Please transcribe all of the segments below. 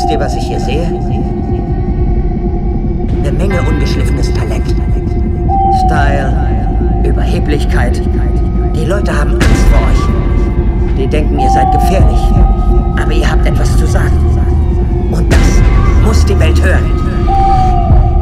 Wisst ihr, was ich hier sehe? Eine Menge ungeschliffenes Talent. Style, Überheblichkeit. Die Leute haben Angst vor euch. Die denken, ihr seid gefährlich. Aber ihr habt etwas zu sagen. Und das muss die Welt hören.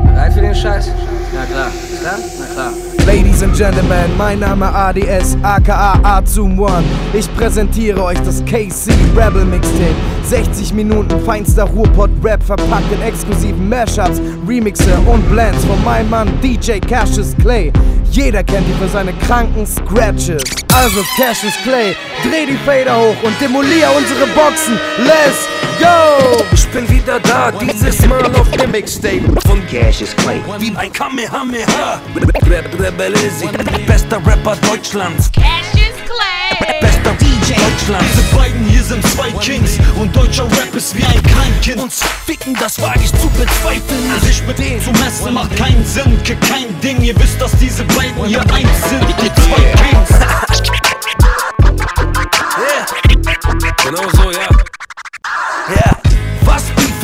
Bereit für den Scheiß? Na klar. Klar? Na klar. Ladies and Gentlemen, mein Name ADS, aka Azum One. Ich präsentiere euch das KC Rebel Mixtape. 60 Minuten feinster Ruhrpott-Rap verpackt in exklusiven Mashups, Remixe und Blends von meinem Mann DJ Cassius Clay. Jeder kennt ihn für seine kranken Scratches. Also Cassius Clay, dreh die Fader hoch und demolier unsere Boxen. Let's go! Ich bin wieder da, dieses Mal auf dem Mixtape von Cassius Clay. Wie ein Kamehameha. Rap Rebel Izzy, bester Rapper Deutschlands. Cassius. Deutschlands. Diese beiden hier sind zwei Kings und deutscher Rap ist wie ein Kleinkind. Uns ficken, das wage ich zu bezweifeln. Sich mit denen zu messen macht keinen Sinn, kick kein Ding. Ihr wisst, dass diese beiden hier eins sind, die zwei Kings. Genau so, ja. Ja.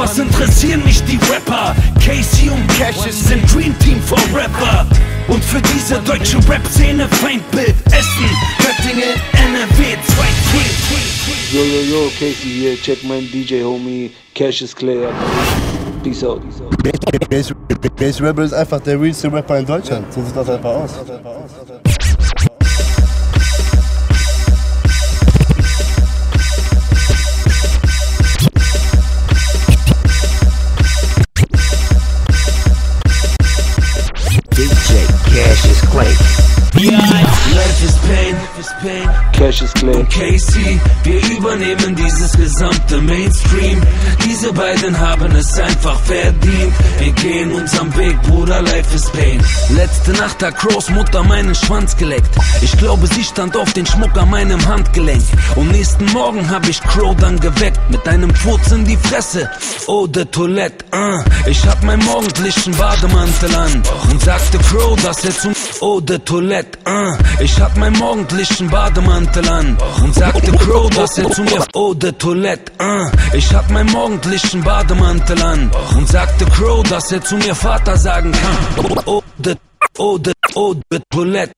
Was interessieren mich die Rapper? Casey und Cassius sind Dream Team for Rapper. Und für diese deutsche Rap-Szene Feindbild Essen, Göttingen, NRW, zwei Kings. Yo, yo, yo, Casey hier, check mein DJ Homie Cassius Clay. Peace out. Base, Base Rebel ist einfach der realste Rapper in Deutschland. So sieht das einfach aus. Pain, life is pain. Cassius Clay. Casey, wir übernehmen dieses gesamte Mainstream. Diese beiden haben es einfach verdient. Wir gehen unserem Weg, Bruder, life is pain. Letzte Nacht hat Crows Mutter meinen Schwanz geleckt. Ich glaube, sie stand auf den Schmuck an meinem Handgelenk. Und nächsten Morgen hab ich Crow dann geweckt. Mit einem Furz in die Fresse. Oh, de Toilette, uh. Ich hab meinen morgendlichen Bademantel an. Und sagte Crow, dass er zum Oh, de Toilette, uh. Ich hab meinen morgendlichen Bademantel an. Und sagte Crow, dass er zu mir Oh, de Toilette, uh. Ich hab meinen morgendlichen Bademantel an. Und sagte Crow, dass er zu mir Vater sagen kann. Oh, de, oh, de, oh, de Toilette.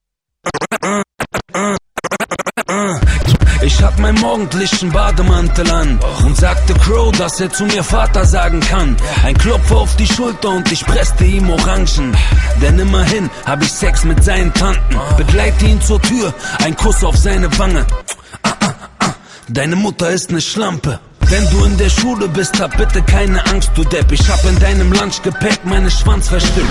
Ich hab meinen morgendlichen Bademantel an und sagte Crow, dass er zu mir Vater sagen kann. Ein Klopfer auf die Schulter und ich presste ihm Orangen. Denn immerhin hab ich Sex mit seinen Tanten. Begleite ihn zur Tür, ein Kuss auf seine Wange. Ah, ah, ah. Deine Mutter ist ne Schlampe. Wenn du in der Schule bist, hab bitte keine Angst, du Depp. Ich hab in deinem Lunchgepäck meine Schwanz verstückt.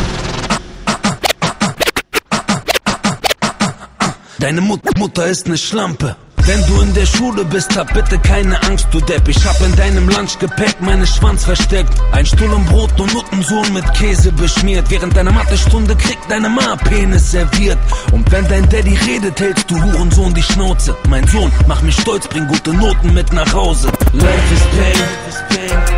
Deine Mut Mutter ist ne Schlampe. Wenn du in der Schule bist, hab bitte keine Angst, du Depp. Ich hab in deinem Lunchgepäck meine Schwanz versteckt. Ein Stuhl und Brot und Nuttensohn mit Käse beschmiert. Während deiner Mathestunde kriegt deine Ma Penis serviert. Und wenn dein Daddy redet, hältst du Hurensohn die Schnauze. Mein Sohn, mach mich stolz, bring gute Noten mit nach Hause. Life is pain.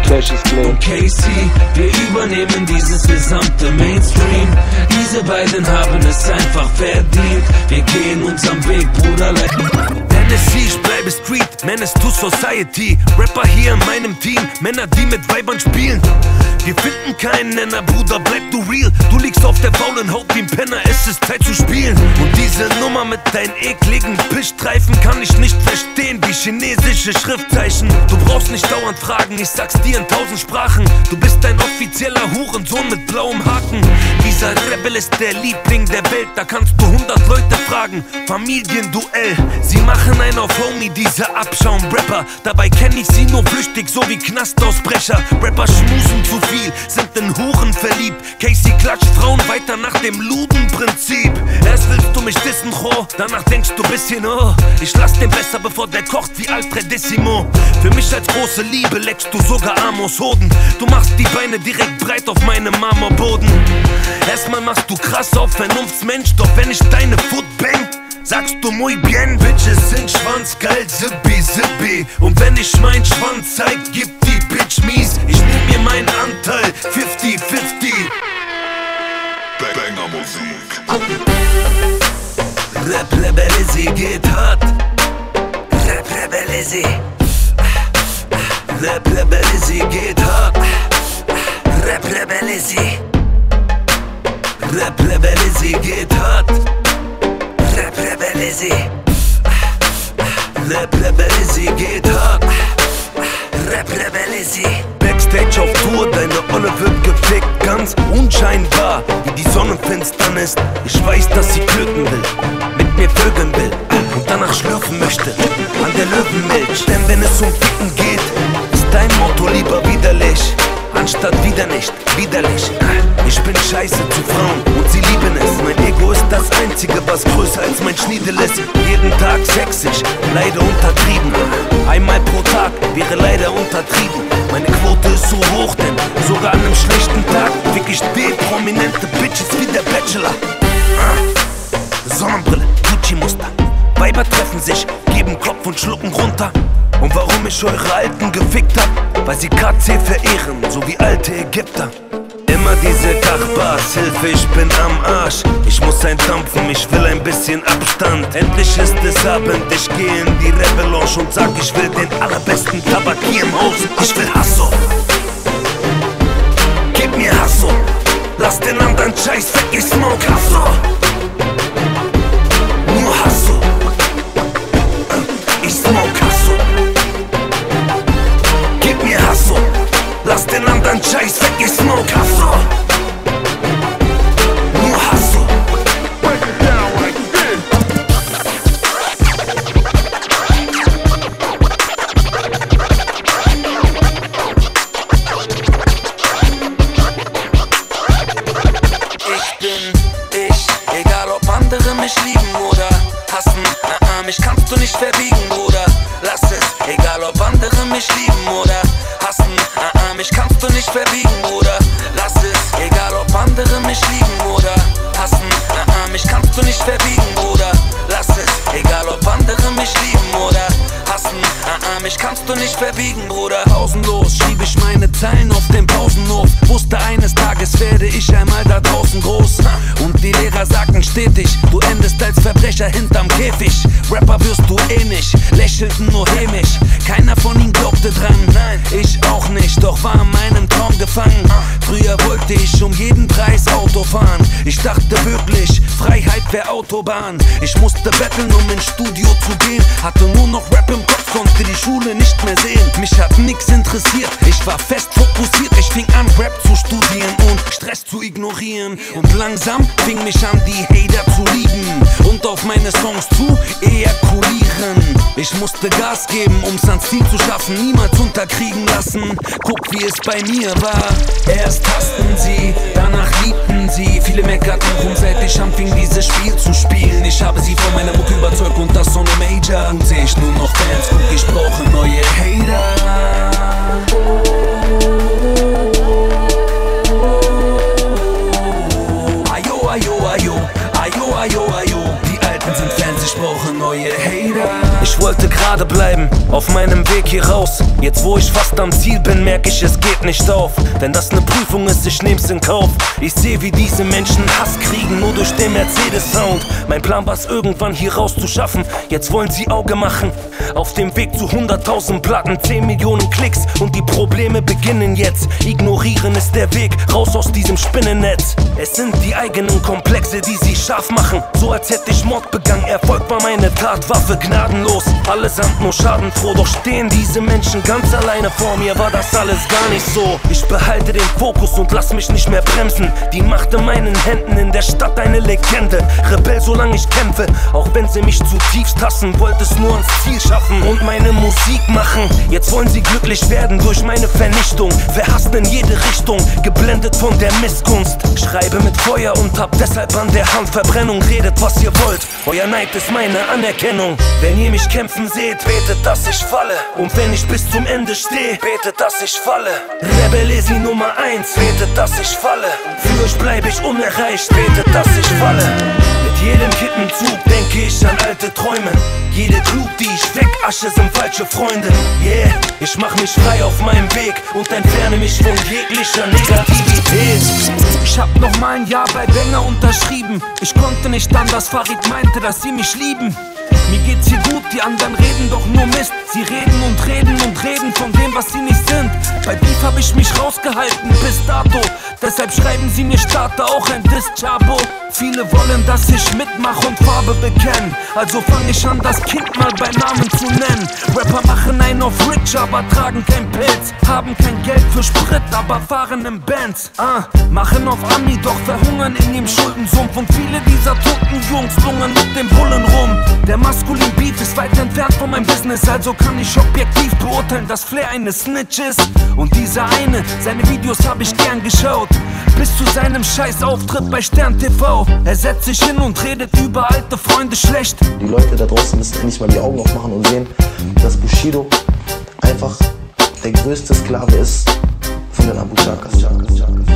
Cassius Clay. Und Casey, wir übernehmen dieses gesamte Mainstream. Diese beiden haben es einfach verdient. Wir gehen unserem Weg, Bruder. Tennessee, ich bleibe Street, Menace to Society. Rapper hier in meinem Team, Männer, die mit Weibern spielen. Wir finden keinen Nenner, Bruder, bleib du real. Du liegst auf der faulen Haut wie ein Penner, es ist Zeit zu spielen. Und diese Nummer mit deinen ekligen Pischstreifen kann ich nicht verstehen, wie chinesische Schriftzeichen. Du brauchst nicht dauernd fragen, ich sag's dir in tausend Sprachen. Du bist ein offizieller Hurensohn mit blauem Haken. Dieser Rebel ist der Liebling der Welt, da kannst du hundert Leute fragen. Familienduell, sie machen einen auf Homie, diese Abschaum-Rapper. Dabei kenn ich sie nur flüchtig, so wie Knastausbrecher. Rapper schmusen zu viel, sind in Huren verliebt. Casey klatscht Frauen weiter nach dem Ludenprinzip. Erst willst du mich dissen, Cho, danach denkst du bisschen, oh, ich lass den besser, bevor der kocht wie Alfredissimo. Für mich als große Liebe leckst du sogar Amos Hoden. Du machst die Beine direkt breit auf meinem Marmorboden. Erstmal machst du krass auf Vernunftsmensch, doch wenn ich deine Foot bang, Sagst du muy bien, Bitches sind schwanzgeil, zippy, zippy. Und wenn ich mein Schwanz zeig, gib die Bitch mies. Ich nehm mir meinen Anteil, 50-50. Banger Musik. Rap Rebel Izzy geht hart. Rap Rebel Izzy. Rap Rebel Izzy geht hart. Rap Rebel Izzy. Rap Rebel Izzy geht hart. Izzy. Rap Rebel Izzy geht hart. Rap Rebel Izzy. Backstage auf Tour, deine Olle wird gefickt. Ganz unscheinbar, wie die Sonne ist. Ich weiß, dass sie töten will, mit mir vögeln will und danach schlürfen möchte. An der Löwenmilch, denn wenn es um Ficken geht, ist dein Motto lieber widerlich anstatt wieder nicht, widerlich. Ich bin scheiße zu Frauen und sie lieben es. Mein Ego ist das einzige, was größer als mein Schniedel ist. Jeden Tag sexig, leider untertrieben. Einmal pro Tag wäre leider untertrieben. Meine Quote ist so hoch, denn sogar an einem schlechten Tag fick ich D-prominente Bitches wie der Bachelor. Sonnenbrille, Gucci-Muster. Weiber treffen sich, geben Kopf und schlucken runter. Und warum ich eure Alten gefickt hab? Weil sie KC verehren, so wie alte Ägypter. Immer diese Kachbars, Hilfe, ich bin am Arsch. Ich muss ein Dampfen, ich will ein bisschen Abstand. Endlich ist es Abend, ich geh in die Rebellounge und sag, ich will den allerbesten Tabak hier im Haus. Ich will Hasso. Gib mir Hasso. Lass den anderen Scheiß weg, ich smoke Hasso. Lass den anderen Scheiß weg, ich smoke Hasso. Zeilen auf den Pausenhof. Wusste eines Tages werde ich einmal da draußen groß. Und die Lehrer sagten stetig, du endest als Verbrecher hinterm Käfig. Rapper wirst du eh nicht, lächelten nur hämisch. Keiner von ihnen glaubte dran, nein, ich auch nicht, doch war in meinem Traum gefangen. Früher wollte ich um jeden Preis Auto fahren. Ich dachte wirklich, Wäre Autobahn. Ich musste betteln, um ins Studio zu gehen. Hatte nur noch Rap im Kopf, konnte die Schule nicht mehr sehen. Mich hat nix interessiert, ich war fest fokussiert. Ich fing an, Rap zu studieren und Stress zu ignorieren. Und langsam fing mich an, die Hater zu lieben und auf meine Songs zu ejakulieren. Ich musste Gas geben, um's ans Ziel zu schaffen, niemals unterkriegen lassen. Guck, wie es bei mir war. Erst hassten sie, danach liebten sie. Viele meckerten rum, seit ich anfing, dieses Spiel zu spielen. Ich habe sie von meiner Mucke überzeugt und das ohne Major. Und seh ich nur noch Fans, guck, ich brauche neue Hater. Ayo, ayo, ayo, ayo, ayo, ayo. Die Alten sind Fans, ich brauche neue Hater. Ich wollte gerade bleiben, auf meinem Weg hier raus. Jetzt wo ich fast am Ziel bin, merke ich, es geht nicht auf. Denn das ne Prüfung ist, ich nehm's in Kauf. Ich seh, wie diese Menschen Hass kriegen, nur durch den Mercedes-Sound. Mein Plan war's irgendwann hier rauszuschaffen. Jetzt wollen sie Auge machen. Auf dem Weg zu 100.000 Platten, 10 Millionen Klicks. Und die Probleme beginnen jetzt. Ignorieren ist der Weg, raus aus diesem Spinnennetz. Es sind die eigenen Komplexe, die sie scharf machen. So als hätte ich Mord begangen. Erfolg war meine Tatwaffe, gnadenlos. Allesamt nur schadenfroh. Doch stehen diese Menschen ganz alleine vor mir. War das alles gar nicht so. Ich behalte den Fokus und lass mich nicht mehr bremsen. Die Macht in meinen Händen, in der Stadt eine Legende. Rebell, solange ich kämpfe. Auch wenn sie mich zutiefst hassen, wollte es nur ans Ziel schaffen und meine Musik machen. Jetzt wollen sie glücklich werden durch meine Vernichtung. Verhasst in jede Richtung, geblendet von der Missgunst. Schreibe mit Feuer und hab deshalb an der Hand Verbrennung. Redet, was ihr wollt. Euer Neid ist meine Anerkennung. Wenn ihr mich kämpfen seht, betet, dass ich falle. Und wenn ich bis zum Ende stehe, betet, dass ich falle. Rebellesi Nummer 1, betet, dass ich falle. Für euch bleib ich unerreicht, betet, dass ich falle. Mit jedem Kippenzug denke ich an alte Träume. Jede Klug, die ich weg, Asche sind falsche Freunde. Yeah, ich mach mich frei auf meinem Weg und entferne mich von jeglicher Negativität. Ich hab noch mal ein Jahr bei Banger unterschrieben. Ich konnte nicht anders, Farid meinte, dass sie mich lieben. Mir geht's hier gut, die anderen reden doch nur Mist. Sie reden und reden und reden von dem, was sie nicht sind. Bei Beef hab ich mich rausgehalten bis dato. Deshalb schreiben sie mir Starter auch ein Diss-Chabo. Viele wollen, dass ich mitmach und Farbe bekenne. Also fang ich an, das Kind mal bei Namen zu nennen. Rapper machen einen auf Rich, aber tragen kein Pilz. Haben kein Geld für Sprit, aber fahren im Bands. Ah, machen auf Ami, doch verhungern in dem Schuldensumpf. Und viele dieser toten Jungs lungern mit dem Bullen rum. Der maskulin Beat ist weit entfernt von meinem Business, also kann ich objektiv beurteilen, dass Flair eine Snitch ist. Und dieser eine, seine Videos hab ich gern geschaut. Bis zu seinem scheiß Auftritt bei Stern TV. Er setzt sich hin und redet über alte Freunde schlecht. Die Leute da draußen müssen endlich mal die Augen aufmachen und sehen, dass Bushido einfach der größte Sklave ist von den Abu.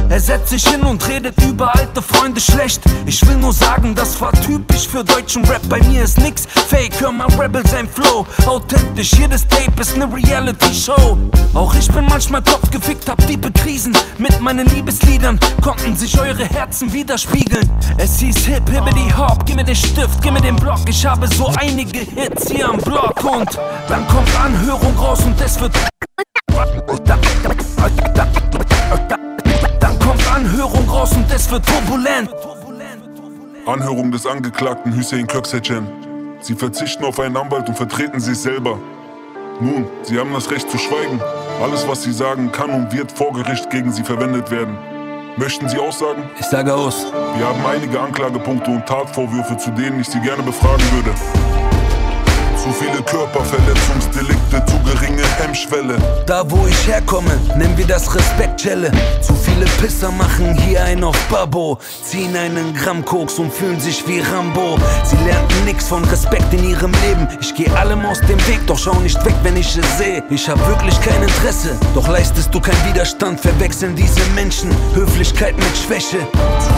Er setzt sich hin und redet über alte Freunde schlecht. Ich will nur sagen, das war typisch für deutschen Rap. Bei mir ist nix fake, hör mal Rebel sein Flow. Authentisch, jedes Tape ist ne Reality-Show. Auch ich bin manchmal kopfgefickt, hab tiefe Krisen. Mit meinen Liebesliedern konnten sich eure Herzen widerspiegeln. Es hieß Hip, Hibbity Hop, gib mir den Stift, gib mir den Block. Ich habe so einige Hits hier am Block und dann kommt Anhörung raus und es wird. Dann kommt Anhörung raus und es wird turbulent. Anhörung des Angeklagten Hüseyin Köksechen. Sie verzichten auf einen Anwalt und vertreten sich selber. Nun, Sie haben das Recht zu schweigen. Alles, was Sie sagen, kann und wird vor Gericht gegen Sie verwendet werden. Möchten Sie aussagen? Ich sage aus. Wir haben einige Anklagepunkte und Tatvorwürfe, zu denen ich Sie gerne befragen würde. Zu viele Körperverletzungsdelikte, zu geringe Hemmschwelle. Da wo ich herkomme, nennen wir das Respektschelle. Zu viele Pisser machen hier ein auf Babo. Ziehen einen Gramm Koks und fühlen sich wie Rambo. Sie lernten nix von Respekt in ihrem Leben. Ich geh allem aus dem Weg, doch schau nicht weg, wenn ich es sehe. Ich hab wirklich kein Interesse, doch leistest du keinen Widerstand. Verwechseln diese Menschen Höflichkeit mit Schwäche. Zu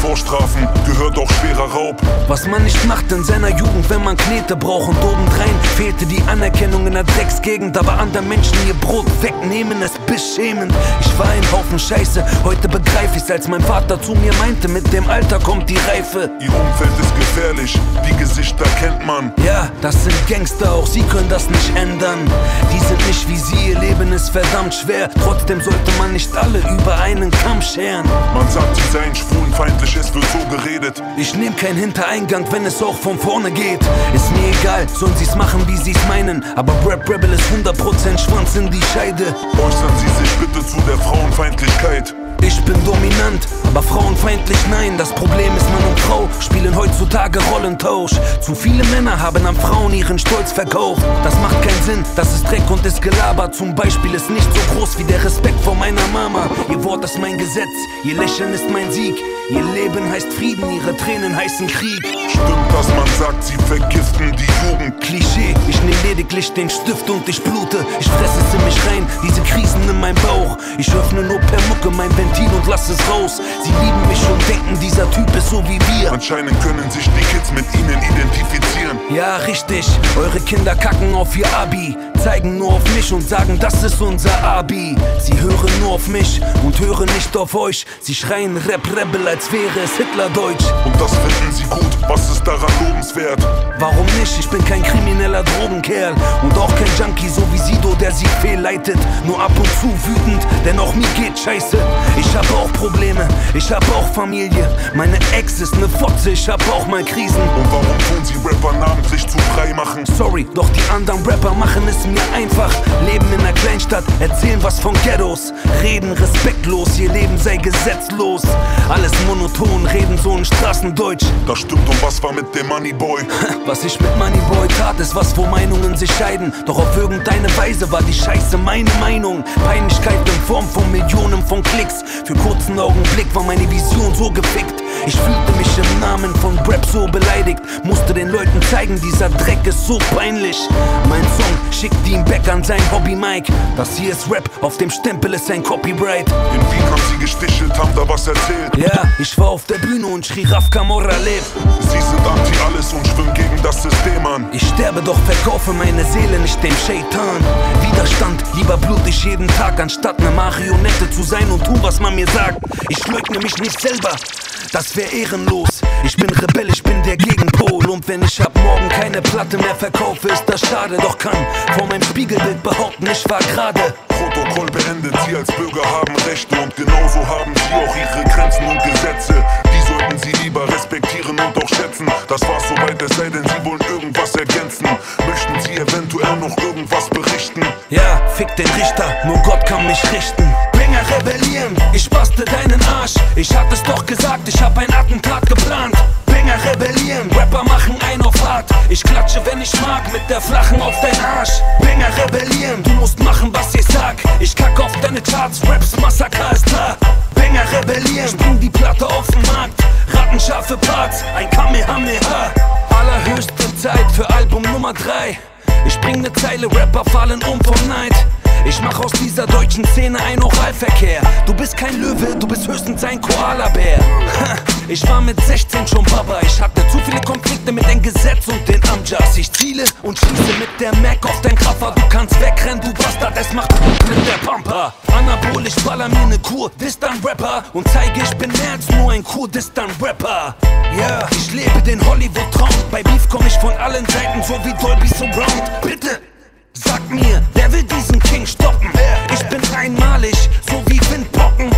Vorstrafen gehört auch schwerer Raub. Was man nicht macht in seiner Jugend, wenn man Knete braucht und obendrein fehlte die Anerkennung in der Drecksgegend, aber anderen Menschen ihr Brot wegnehmen, es beschämend. Ich war ein Haufen Scheiße, heute begreif ich's, als mein Vater zu mir meinte, mit dem Alter kommt die Reife. Ihr Umfeld ist gefährlich, die Gesichter kennt man. Ja, das sind Gangster, auch sie können das nicht ändern. Die sind nicht wie sie, ihr Leben ist verdammt schwer. Trotzdem sollte man nicht alle über einen Kamm scheren. Man sagt, sie seien schwulenfeindlich, es wird so geredet. Ich nehm keinen Hintereingang, wenn es auch von vorne geht. Ist mir egal, sollen sie's machen, wie sie's meinen. Aber Rap Rebel ist 100% Schwanz in die Scheide. Äußern Sie sich bitte zu der Frauenfeindlichkeit. Ich bin dominant, aber frauenfeindlich nein. Das Problem ist, Mann und Frau spielen heutzutage Rollentausch. Zu viele Männer haben an Frauen ihren Stolz verkauft. Das macht keinen Sinn, das ist Dreck und ist Gelaber. Zum Beispiel ist nicht so groß wie der Respekt vor meiner Mama. Ihr Wort ist mein Gesetz, ihr Lächeln ist mein Sieg. Ihr Leben heißt Frieden, ihre Tränen heißen Krieg. Stimmt, dass man sagt, sie vergiften die Jugend. Klischee, ich nehm lediglich den Stift und ich blute. Ich fresse es in mich rein, diese Krisen in meinem Bauch. Ich öffne nur per Mucke mein Ventil und lass es raus. Sie lieben mich und denken, dieser Typ ist so wie wir. Anscheinend können sich die Kids mit ihnen identifizieren. Ja, richtig, eure Kinder kacken auf ihr Abi. Zeigen nur auf mich und sagen, das ist unser Abi. Sie hören nur auf mich und hören nicht auf euch. Sie schreien Rap Rebel, als wäre es Hitlerdeutsch. Und das finden sie gut, was ist daran lobenswert? Warum nicht? Ich bin kein krimineller Drogenkerl und auch kein Junkie, so wie Sido, der sie fehlleitet. Nur ab und zu wütend, denn auch mir geht scheiße. Ich hab auch Probleme, ich hab auch Familie. Meine Ex ist ne Fotze, ich hab auch mal Krisen. Und warum tun sie Rapper namentlich zu frei machen? Sorry, doch die anderen Rapper machen es mir einfach. Leben in einer Kleinstadt, erzählen was von Ghettos. Reden respektlos, ihr Leben sei gesetzlos. Alles monoton, reden so ein Straßendeutsch. Das stimmt und was war mit dem Moneyboy? Was ich mit Moneyboy tat, ist was, wo Meinungen sich scheiden. Doch auf irgendeine Weise war die Scheiße meine Meinung. Peinlichkeit in Form von Millionen von Klicks. Für kurzen Augenblick war meine Vision so gefickt. Ich fühlte mich im Namen von Rap so beleidigt. Musste den Leuten zeigen, dieser Dreck ist so peinlich. Mein Song schickt ihn back an sein Hobby Mike. Das hier ist Rap, auf dem Stempel ist ein Copyright. In Wien haben sie gestichelt, haben da was erzählt. Ja, ich war auf der Bühne und schrie Raf Camorra lebt. Sie sind anti alles und schwimmen gegen das System an. Ich sterbe, doch verkaufe meine Seele nicht dem Shaitan. Widerstand, lieber blut ich jeden Tag, anstatt ne Marionette zu sein und tu, was man mir sagt. Ich leugne mich nicht selber. das wär ehrenlos. Ich bin Rebell, ich bin der Gegenpol. Und wenn ich ab morgen keine Platte mehr verkaufe, ist das schade. Doch kann vor meinem Spiegelbild behaupten, ich war gerade. Protokoll beendet, Sie als Bürger haben Rechte und genauso haben Sie auch Ihre Grenzen und Gesetze. Die sollten Sie lieber respektieren und auch schätzen. Das war's soweit, es sei denn, Sie wollen irgendwas ergänzen. Möchten Sie eventuell noch irgendwas berichten? Ja, fick den Richter, nur Gott kann mich richten. Bringer rebellieren, ich baste deinen Arsch. Ich hatte es doch gesagt, ich hab ein Attentat geplant. Bringer rebellieren, Rapper machen ein auf hart. Ich klatsche, wenn ich mag, mit der flachen auf dein Arsch. Bringer rebellieren, du musst machen, was ich sag. Ich kacke auf deine Charts, Raps, Massaker ist da. Bringer rebellieren, spring die Platte auf den Markt. Rattenscharfe Parts, ein Kamehameha. Allerhöchste Zeit für Album Nummer 3. Ich bring ne Zeile, Rapper fallen um vom Neid. Ich mach aus dieser deutschen Szene ein Oralverkehr. Du bist kein Löwe, du bist höchstens ein Koalabär. Ich war mit 16 schon Papa. Ich hatte zu viele Konflikte mit dem Gesetz und den Amjas. Ich ziele und schieße mit der Mac auf dein Kraffer. Du kannst wegrennen, du Bastard, es macht mit der Pampa. Anabol, ich baller mir ne Kur, distan Rapper. Und zeige, ich bin mehr als nur ein Kurdistan Rapper. Ja, ich lebe den Hollywood-Traum. Bei Beef komm ich von allen Seiten, so wie Dolby Surround. Bitte, Sag mir, wer will diesen King stoppen? Ich bin einmalig, so wie Windpocken.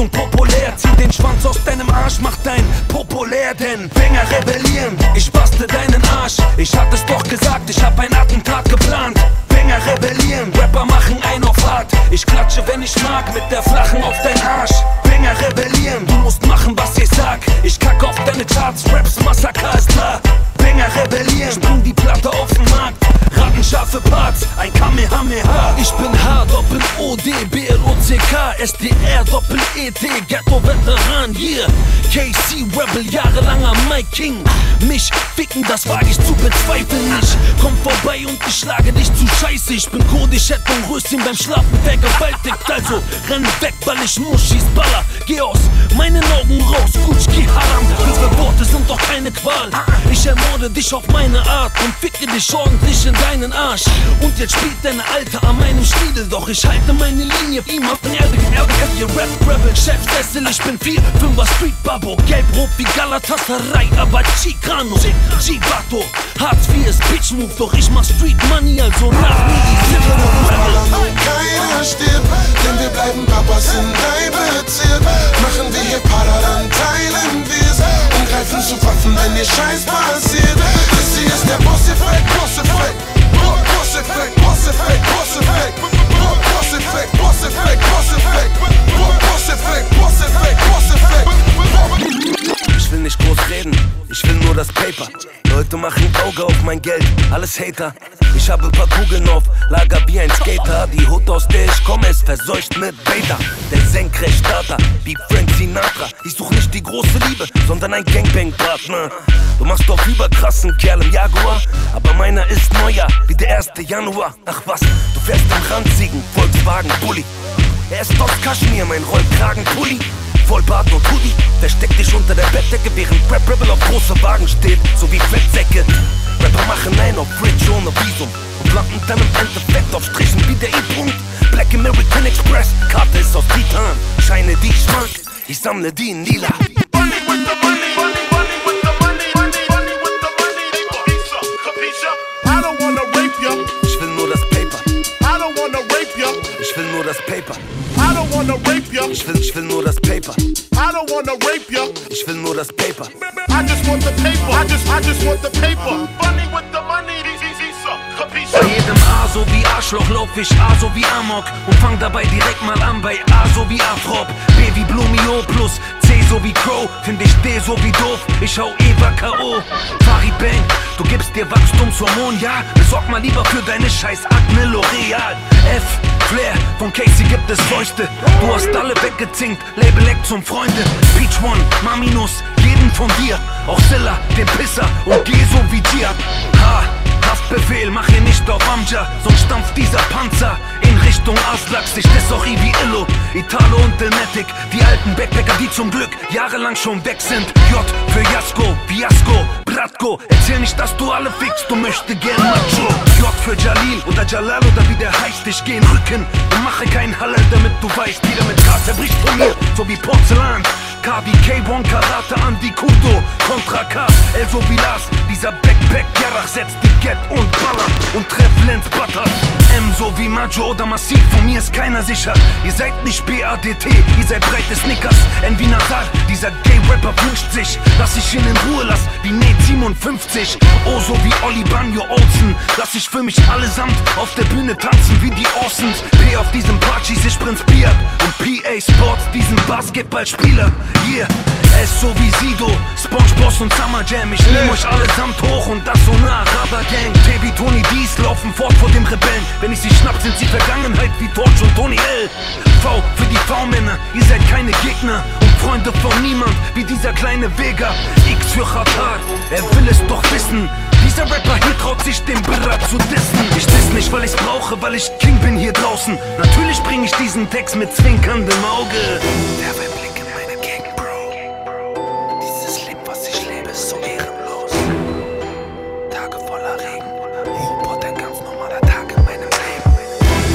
Und populär. Zieh den Schwanz aus deinem Arsch, mach dein populär, denn Banger rebellieren. Ich baste deinen Arsch. Ich hatte es doch gesagt, ich hab ein Attentat geplant. Banger rebellieren, Rapper machen ein auf hart. Ich klatsche, wenn ich mag, mit der flachen auf dein Arsch. Banger rebellieren, du musst machen, was ich sag. Ich kacke auf deine Charts, Raps, Massaker ist da. Banger rebellieren, spring die Platte auf den Markt. Rattenscharfe Parts, ein Kamehameha. Ich bin H, Doppel O, D, B, L, O, C, K, S, D, R, Doppel E, T, Ghetto Veteran, hier. KC Rebel, jahrelang am Mike King. Mich ficken, das wage ich zu bezweifeln nicht. Komm vorbei und ich schlage dich zu scheiße. Ich bin Kurdisch, hätte und Röschen beim Schlafen vergewaltigt. Also renn weg, weil ich nur schieß Baller. Geh aus meinen Augen raus, Kutschki Haram. Unsere Worte sind doch keine Qual. Ich ermorde dich auf meine Art und ficke dich ordentlich in deinen Arsch. Und jetzt spielt deine Alte an meinem Schniedel, doch ich halte meine Linie. Den Erde, Erde, ihr Rap, Rebel, Chef, Sessel, ich bin 4, 5er Street Babo. Gelb-rot wie Galatasaray, aber Chicano. Chibato, Hartz IV ist Bitch Move, doch ich mach Street Money, also nach mir die Rebel. Keiner stirbt, denn wir bleiben Papas in dein Bezirk. Machen wir hier Para, teilen wir's und greifen zu Waffen, wenn ihr Scheiß passiert. Das hier ist der Boss-Effekt, Boss-Effekt. Bo- Boss-Effekt, Boss-Effekt, Boss-Effekt. Bo- Boss-Effekt, Boss-Effekt, Boss-Effekt. Bo- Boss-Effekt, Boss-Effekt, Boss-Effekt. Ich will nicht groß reden, ich will nur das Paper. Leute machen Auge auf mein Geld, alles Hater. Ich habe paar Kugeln auf Lager wie ein Skater. Die Hut, aus der ich komme, ist verseucht mit Beta. Der Senkrechtstarter, wie Frank Sinatra. Ich such nicht die große Liebe, sondern ein Gangbang-Partner. Du machst auf überkrassen Kerl im Jaguar, aber meiner ist neuer, wie der 1. Januar. Ach was, du fährst im Randziegen, Volkswagen, Bulli. Er ist aus Kaschmir, mein Rollkragenpulli. Voll Bart und Hoodie, versteck dich unter der Bettdecke, während Rap Rebel auf große Wagen steht, so wie Fettsäcke. Rapper machen ein auf Bridge ohne Visum und landen dann im Endeffekt auf Strichen wie der E-Punkt. Black American Express, Karte ist aus Titan, Scheine die ich mag, ich sammle die in lila. I don't wanna rape ya. Ich will nur das Paper, I don't wanna rape ya. Ich will nur das Paper, I don't wanna rape ya. ich will, ich will nur das Paper, I don't wanna rape ya. ich will nur das Paper. I just want the paper. I just, I just want the paper. Money with the money. Bei jedem A so wie Arschloch lauf ich A so wie Amok und fang dabei direkt mal an bei A so wie Afrop, B wie Blumio plus C so wie Crow, find ich D so wie doof, ich hau Eva K.O. Wachstumshormon, ja, besorg mal lieber für deine scheiß Akne L'Oreal. F, Flair, von Casey gibt es Fäuste, du hast alle weggezinkt, Label Eck zum Freunde, Peach One, Maminus, jeden von dir, auch Silla, den Pisser und geh so wie dir. Ha, Haftbefehl, mach hier nicht auf Amja, sonst stampft dieser Panzer Richtung Aslaks. Ich diss auch wie Illo, Italo und Delmatic, die alten Backpacker, die zum Glück jahrelang schon weg sind. J für Jasko, Fiasco, Bratko, erzähl nicht, dass du alle fickst, du möchte gern Macho. J für Jalil oder Jalal oder wie der heißt, ich geh in Rücken und mache keinen Halal, damit du weißt, wieder mit K zerbricht von mir, so wie Porzellan. KBK, One Karate, Andy Kudo, Contra K, Elso Vilas, dieser Backpack, Gerach setzt die Get und ballert und trefft Lenz Butter. M so wie Majo oder Massiv, von mir ist keiner sicher. Ihr seid nicht BADT, ihr seid breite Snickers. N wie Nazar, dieser Gay-Rapper wünscht sich, dass ich ihn in Ruhe lass, wie Nate 57. Oh, so wie Olli Banjo Olsen, lass ich für mich allesamt auf der Bühne tanzen wie die Orsons. P auf diesem Part schieß ich Prinz Beard und PA Sports diesen Basketballspieler. Yeah, S so wie Sido, SpongeBoss und Summer Jam. Ich nehm euch allesamt hoch und das so nah. Rubber Gang, Tabi, Tony Dies laufen fort vor dem Rebellen. Wenn ich sie schnapp, sind sie Vergangenheit wie Torch und Tony L. V für die V-Männer, ihr seid keine Gegner und Freunde von niemand, wie dieser kleine Vega. X für Khatar, er will es doch wissen. Dieser Rapper hier traut sich den Birra zu dissen. Ich diss nicht, weil ich's brauche, weil ich King bin hier draußen. Natürlich bring ich diesen Text mit zwinkerndem Auge. Der will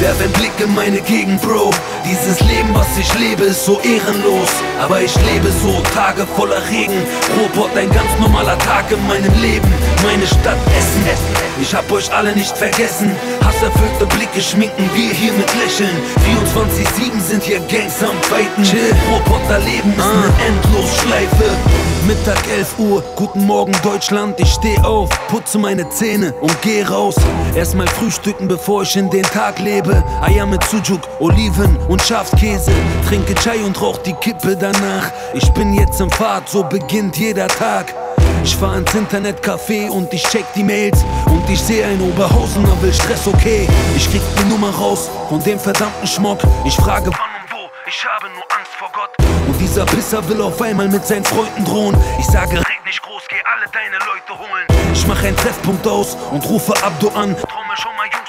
Werf Blick in meine Gegend, Bro. Dieses Leben, was ich lebe, ist so ehrenlos. Aber ich lebe so, Tage voller Regen. Robot, ein ganz normaler Tag in meinem Leben. Meine Stadt Essen. Ich hab euch alle nicht vergessen. Hasserfüllte Blicke schminken wir hier mit Lächeln. 24-7 sind hier Gangs am Fighten. Chill, Roboter leben ist eine Endlosschleife. Mittag 11 Uhr, guten Morgen Deutschland. Ich steh auf, putze meine Zähne und geh raus. Erstmal frühstücken, bevor ich in den Tag lebe. Eier mit Sujuk, Oliven und Schafskäse. Trinke Chai und rauch die Kippe danach. Ich bin jetzt im Fahrt, so beginnt jeder Tag. Ich fahr ins Internetcafé und ich check die Mails. Und ich seh ein Oberhausener will Stress, okay. Ich krieg die Nummer raus von dem verdammten Schmock. Ich frage wann und wo, ich habe nur Angst vor Gott. Und dieser Pisser will auf einmal mit seinen Freunden drohen. Ich sage, red nicht groß, geh alle deine Leute holen. Ich mach einen Treffpunkt aus und rufe Abdo an. Trommel schon mal Jungs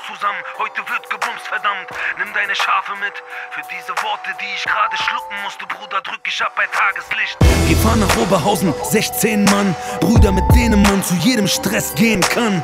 verdammt Nimm deine Schafe mit, für diese Worte, die ich gerade schlucken musste Bruder, drück ich ab bei Tageslicht Wir fahren nach Oberhausen, 16 Mann Brüder, mit denen man zu jedem Stress gehen kann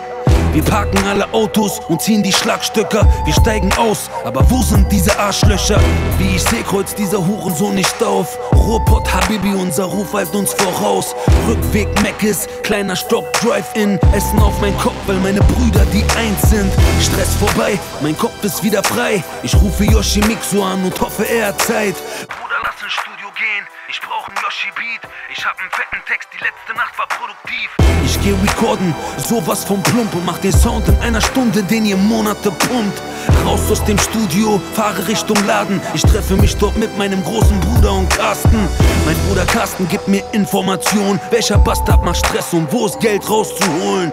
wir parken alle Autos und ziehen die Schlagstöcker. Wir steigen aus, aber wo sind diese Arschlöcher? Wie ich seh, kreuzt dieser Hurensohn nicht auf. Ruhrpott Habibi, unser Ruf eilt uns voraus. Rückweg Meckes, kleiner Stock, Drive-In. Essen auf mein Kopf, weil meine Brüder die eins sind. Stress vorbei, mein Kopf ist wieder frei. Ich rufe Yoshimixu an und hoffe, er hat Zeit. Bruder, lass ins Studio gehen. Ich brauch einen Yoshi-Beat. Ich hab einen fetten Text, die letzte Nacht war produktiv. Ich geh recorden, sowas von plump und mach den Sound in einer Stunde, den ihr Monate pumpt. Raus aus dem Studio, fahre Richtung Laden. Ich treffe mich dort mit meinem großen Bruder und Carsten. Mein Bruder Carsten gibt mir Information, welcher Bastard macht Stress und wo ist Geld rauszuholen.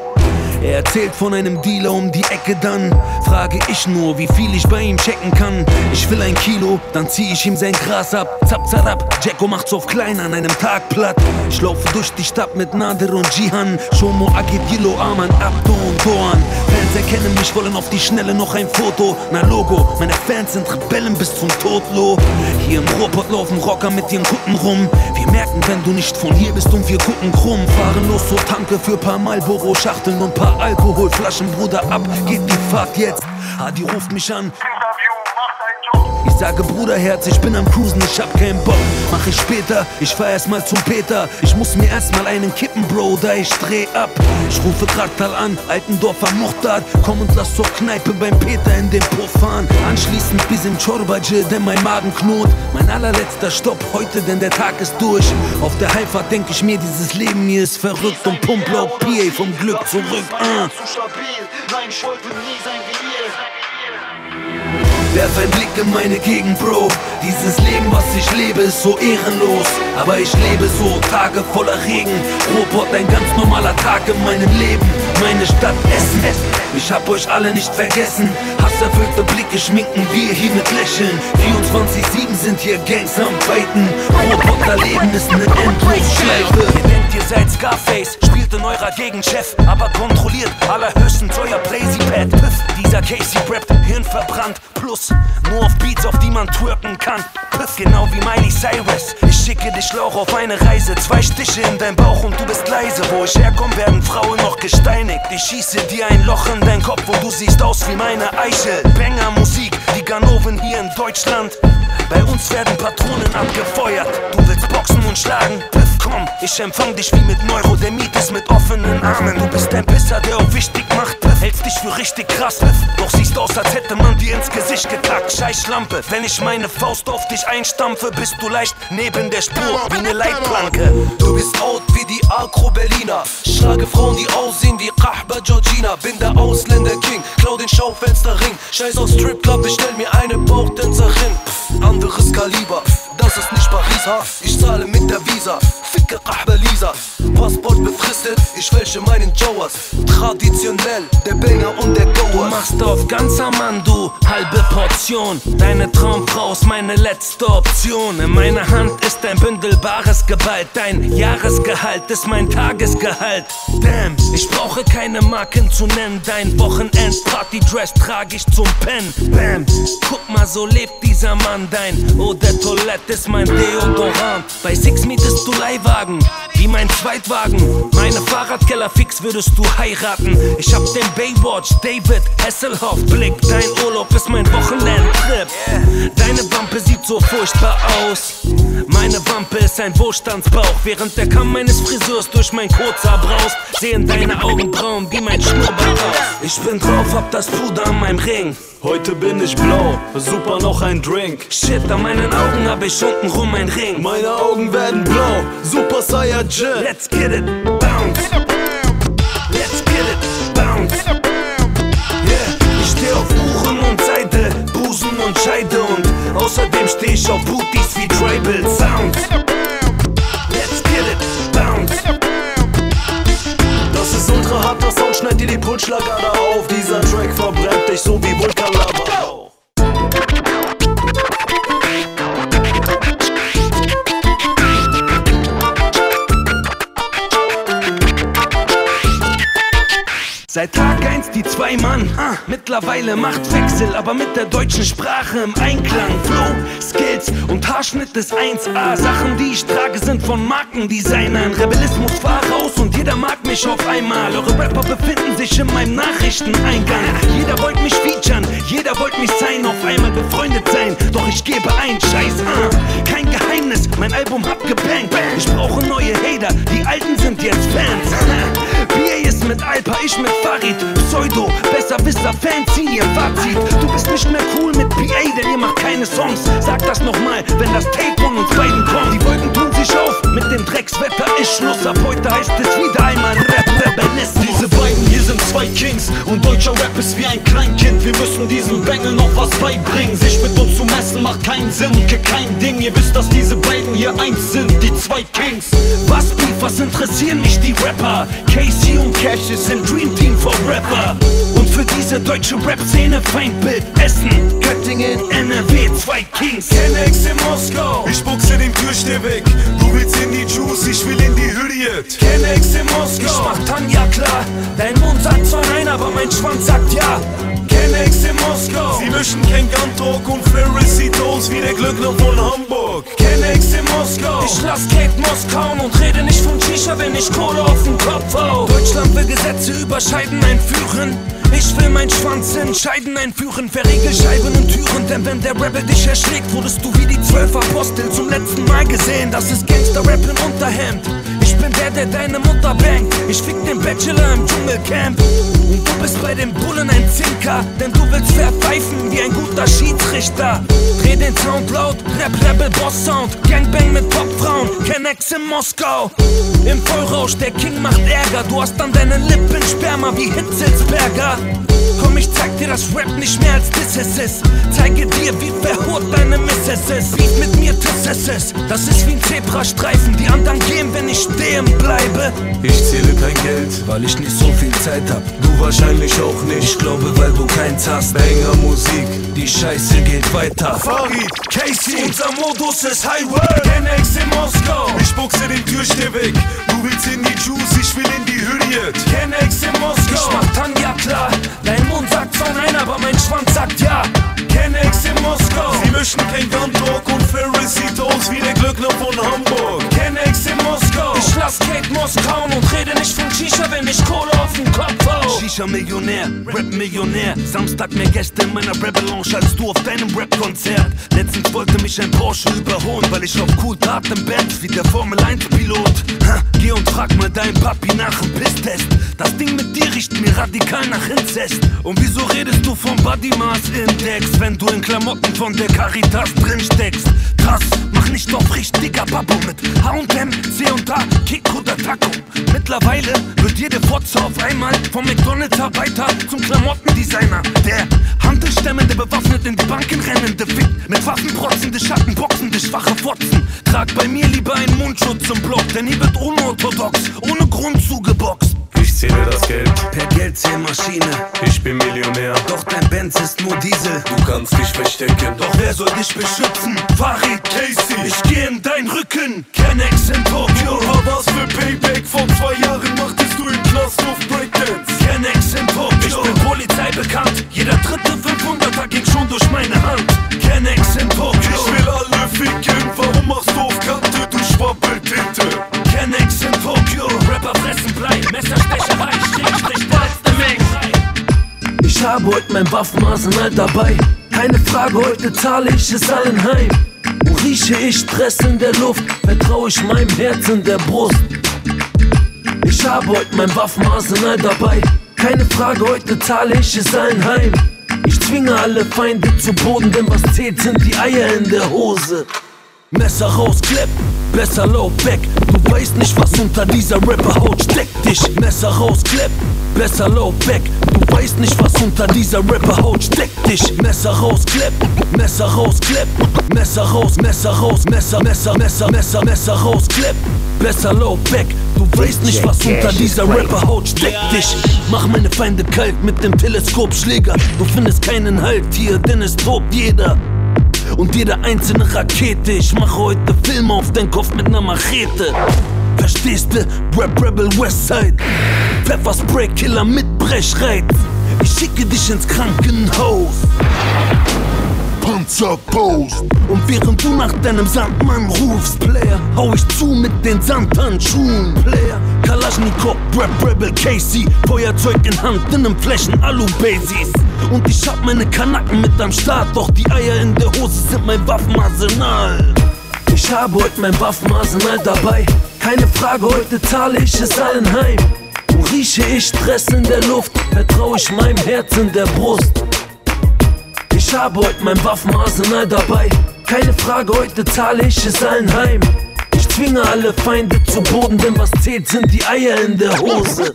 Er erzählt von einem Dealer um die Ecke, dann frage ich nur, wie viel ich bei ihm checken kann. Ich will ein Kilo, dann zieh ich ihm sein Gras ab. Zap, zarab, Jacko macht's auf klein an einem Tag platt. Ich laufe durch die Stadt mit Nader und Jihan. Shomo, Agedilo, Arman, Abdo und Doan. Fans erkennen mich, wollen auf die Schnelle noch ein Foto. Na Logo, meine Fans sind Rebellen bis zum Todlo. Hier im Ruhrpott laufen Rocker mit ihren Kutten rum. Wir merken, wenn du nicht von hier bist und wir gucken krumm. Fahren los so Tanke für paar Marlboro Schachteln und paar Alkoholflaschen, Bruder, ab geht die Fahrt jetzt. Hadi ruft mich an. Sage Bruderherz, ich bin am Cruisen, ich hab keinen Bock. Mach ich später, ich fahr erstmal zum Peter. Ich muss mir erstmal einen kippen, Bro, da ich dreh ab. Ich rufe Kraktal an, Altendorfer Muchtad. Komm und lass zur Kneipe beim Peter in den Puff fahren. Anschließend bis im Chorbaje, denn mein Magen knurrt. Mein allerletzter Stopp heute, denn der Tag ist durch. Auf der Heimfahrt denk ich mir, dieses Leben hier ist verrückt und pump laut PA vom Glück zurück. Uh. Zu stabil, nein, ich wollte nie sein. Werf ein Blick in meine Gegend, Bro. Dieses Leben, was ich lebe, ist so ehrenlos. Aber ich lebe so, Tage voller Regen. Ruhrpott, ein ganz normaler Tag in meinem Leben. Meine Stadt Essen. Ich hab euch alle nicht vergessen. Hasserfüllte Blicke schminken wir hier mit Lächeln. 24-7 sind hier Gangs am Fighten. Ruhrpotter Leben ist eine Endlosschleife. Ihr denkt, ihr seid Scarface, spielt in eurer Gegend Chef, aber kontrolliert allerhöchstens euer Blazy-Pad. Piff, dieser Casey rappt, Hirn verbrannt, plus nur auf Beats, auf die man twerken kann. Piff, genau wie Miley Cyrus. Ich schicke dich Lauch auf eine Reise, zwei Stiche in dein Bauch und du bist leise. Wo ich herkomme, werden Frauen noch gesteinigt. Ich schieße dir ein Loch in dein Kopf und du siehst aus wie meine Eichel. Banger Musik, die Ganoven hier in Deutschland. Bei uns werden Patronen abgefeuert. Du willst boxen und schlagen? Piff, komm, ich empfang dich wie mit Neurodermitis mit offenen Armen. Du bist ein Pisser, der auch wichtig macht. Hältst dich für richtig krass. Doch siehst aus, als hätte man dir ins Gesicht gekackt. Scheiß Schlampe, wenn ich meine Faust auf dich einstampfe, bist du leicht neben der Spur wie eine Leitplanke. Du bist out wie die Agro Berliner. Schlage Frauen, die aussehen wie Kahba Georgina. Bin der Ausländer King, klau den Schaufensterring. Scheiß auf Stripclub, bestell mir eine Bauchtänzerin. Anderes Kaliber, pff, das ist nicht Paris, ha? Ich zahle mit der Visa. Ficke Kahba Lisa. Passport befristet, ich welche meinen Jowers. Traditionell, der Banger und der Du Goer. machst auf ganzer Mann, du halbe Portion. Deine Traumfrau ist meine letzte Option. In meiner Hand ist ein Bündel bares Gewalt. Dein Jahresgehalt ist mein Tagesgehalt. Damn, ich brauche keine Marken zu nennen. Dein Wochenend-Party-Dress trage ich zum Pen. Bam, guck mal, so lebt dieser Mann. Dein de Toilette ist mein Deodorant. Bei Six mietest du Leihwagen, wie mein Zweitwagen. Meine Fahrradkeller fix würdest du heiraten. Ich hab den Baywatch, David Hasselhoff Blick. Dein Urlaub ist mein Wochenendtrip. Deine Wampe sieht so furchtbar aus. Meine Wampe ist ein Wohlstandsbauch. Während der Kamm meines Friseurs durch mein Kurzer braust, sehen deine Augenbrauen wie mein Schnurrbart aus. Ich bin drauf, hab das Puder an meinem Ring. Heute bin ich blau, super noch ein Drink. Shit, an meinen Augen hab ich untenrum ein Ring. Meine Augen werden blau, Super Saiyajin. Let's get it, bounce. Let's get it, bounce. Yeah, ich steh auf Uhren und Seide, Busen und Scheide und außerdem steh ich auf Booties wie Tribal Sound. Let's get it, bounce. Das ist ultra harter Sound, schneid dir die Pulsschlagader auf. Dieser Track verbrennt dich so wie Vulkanlava. Die zwei Mann, ah, mittlerweile Machtwechsel, aber mit der deutschen Sprache im Einklang. Flow, Skills und Haarschnitt ist 1A. Sachen, die ich trage, sind von Markendesignern. Rebellismus fahr raus und jeder mag mich auf einmal. Eure Rapper befinden sich in meinem Nachrichteneingang. Jeder wollt mich featuren, jeder wollt mich sein, auf einmal befreundet sein. Doch ich gebe ein Scheiß, ah, kein Geheimnis, mein Album hat gebankt. Ich brauche neue Hater, die alten sind jetzt Fans. Ist mit Alpa, ich mit Farid. Pseudo, Besserwisser, Fans ziehen ihr Fazit. Du bist nicht mehr cool mit PA, denn ihr macht keine Songs. Sag das nochmal, wenn das Tape von uns beiden kommt. Die Wolken tun sich auf, mit dem Dreckswetter ist Schluss. Ab heute heißt es wieder einmal Rap, Rebellismus. Diese beiden hier sind zwei Kings und deutscher Rap ist wie ein Kleinkind. Wir müssen diesem Bengel noch was beibringen. Sich mit uns zu messen macht keinen Sinn, kein Ding. Ihr wisst, dass diese beiden hier eins sind, die zwei Kings. Was Beef, was interessieren mich die Rapper? Casey und Cassius sind Dream Team for Rapper. Für diese deutsche Rap-Szene Feindbild Essen, Göttingen, NRW, zwei Kings. Kennex in Moskau. Ich buchse den Türsteher weg. Du willst in die Juice, ich will in die Hürriyet. Kennex in Moskau. Ich mach Tanja klar. Dein Mund sagt zwar nein, aber mein Schwanz sagt ja. Kennex in Moskau. Sie mischen kein Gantok und Ferricitos wie der Glückler von Hamburg. Kennex in Moskau. Ich lass Kate Moskau und rede nicht von Shisha, wenn ich Kohle auf den Kopf hau. Deutschland will Gesetze über Scheiden einführen. Ich will mein Schwanz entscheiden einführen, verriegel Scheiben und Türen, denn wenn der Rebel dich erschlägt, wurdest du wie die zwölf Apostel zum letzten Mal gesehen. Das ist Gangster-Rap im Unterhemd. Ich bin der, der deine Mutter bangt. Ich fick den Bachelor im Dschungelcamp. Und du bist bei den Bullen ein Zinker, denn du willst verpfeifen wie ein guter Schiedsrichter. Dreh den Sound laut, Rap, Rebel, Boss Sound. Gangbang mit Popfrauen, Kennex in Moskau. Im Vollrausch, der King macht Ärger. Du hast an deinen Lippen Sperma wie Hitzelsberger. Zeig dir, dass Rap nicht mehr als Disses ist. Zeige dir, wie verhurt deine Misses ist. Beat mit mir, Tisses ist. Das ist wie ein Zebrastreifen. Die anderen gehen, wenn ich stehen bleibe. Ich zähle kein Geld, Weil ich nicht so viel Zeit hab. du wahrscheinlich auch nicht. Ich glaube, weil du keins hast. Banger Musik. Die Scheiße geht weiter. Farid, Casey, Unser Modus ist Highway. Kennex in Moskau. ich buchse den Türsteher weg. Du willst in die Juice, ich will in die Hürriyet. Kennex in Moskau. Ich mach Tanja klar. Zwar nein, aber mein Schwanz sagt ja. Kennex in Moskau. Sie mischen kein Gantok und Ferricitos wie der Glückler von Hamburg. Kennex in Moskau. Ich lass Kate Moss kauen und rede nicht von Shisha, wenn ich Kohle auf den Kopf hau. Shisha-Millionär, Rap-Millionär. Samstag mehr Gäste in meiner Rap-Lounge als du auf deinem Rap-Konzert. Letztens wollte mich ein Porsche überholen, weil ich auf cool Daten Benz wie der Formel-1-Pilot. Geh und frag mal dein Papi nach dem Pisstest. Das Ding mit dir riecht mir radikal nach Inzest. Und wieso redest du vom Body Mass Index, wenn du in Klamotten von der Caritas drin steckst? Krass, mach nicht auf richtiger Papo mit H&M, C&A, Kick oder Taco. Mittlerweile wird jede Fotze auf einmal vom McDonalds-Arbeiter zum Klamottendesigner. Der Handelstemmende, bewaffnet in die Banken rennende Fick mit Waffen protzende Schatten, boxende schwache Fotzen. Trag bei mir lieber einen Mundschutz im Block, denn hier wird unorthodox, ohne Grund zugeboxt. Ich zähle das Geld per Geldzählmaschine. Ich bin Millionär, doch dein Benz ist nur Diesel. Du kannst dich verstecken, doch wer soll dich beschützen? Farid Casey, ich geh in dein Rücken. Kennex in Tokio, was für Payback vor zwei Jahren machtest du im Knast mein Waffenarsenal dabei. Keine Frage, heute zahle ich es allen heim. Und rieche ich Stress in der Luft, vertraue ich meinem Herz in der Brust. Ich habe heute mein Waffenarsenal dabei. Keine Frage, heute zahle ich es allen heim. Ich zwinge alle Feinde zu Boden, denn was zählt sind die Eier in der Hose. Messer raus, Klepp, besser low back. Du weißt nicht, was unter dieser Rapper-Haut steckt. Dich, Messer raus, Klepp, besser low back. Du weißt nicht, was unter dieser Rapper-Haut steckt. Dich, Messer raus, Klepp, Messer raus, Klepp. Messer raus, Messer raus, Messer, Messer, Messer, Messer, Messer raus, Klepp. Besser low back, du weißt nicht, was unter dieser Rapper-Haut steckt. Dich, mach meine Feinde kalt mit dem Teleskopschläger. Du findest keinen Halt hier, denn es tobt jeder und jede einzelne Rakete. Ich mache heute Filme auf dein Kopf mit ner Machete. Verstehst du? Rap Rebel Westside. Pfefferspray Killer mit Brechreiz. Ich schicke dich ins Krankenhaus. Panzerpost. Und während du nach deinem Sandmann rufst, Player, hau ich zu mit den Sandhandschuhen, Player. Kalaschnikow, Rap Rebel Casey, Feuerzeug in Hand in nem Flächen Alu-Basis. Und ich hab meine Kanacken mit am Start, doch die Eier in der Hose sind mein Waffenarsenal. Ich habe heute mein Waffenarsenal dabei. Keine Frage, heute zahle ich es allen heim. Und rieche ich Stress in der Luft, vertraue ich meinem Herz in der Brust. Ich habe heute mein Waffenarsenal dabei. Keine Frage, heute zahle ich es allen heim. Ich zwinge alle Feinde zu Boden, denn was zählt sind die Eier in der Hose.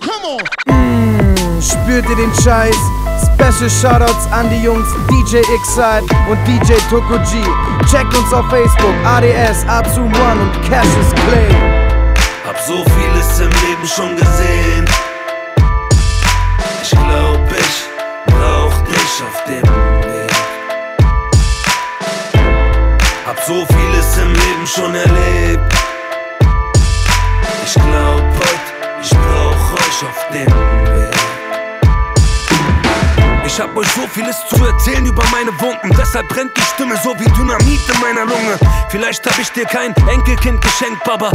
Mmh, spürt ihr den Scheiß? Special Shoutouts an die Jungs DJ X-Side und DJ Toko G. Checkt uns auf Facebook, ADS, Azum One und Cassius Clay. Hab so vieles im Leben schon gesehen. Ich glaub, ich brauch dich auf dem Weg. Hab so vieles im Leben schon erlebt. Ich glaub heute, ich brauch euch auf dem Weg. Ich hab euch so vieles zu erzählen über meine Wunden. Deshalb brennt die Stimme so wie Dynamit in meiner Lunge. Vielleicht hab ich dir kein Enkelkind geschenkt, Baba.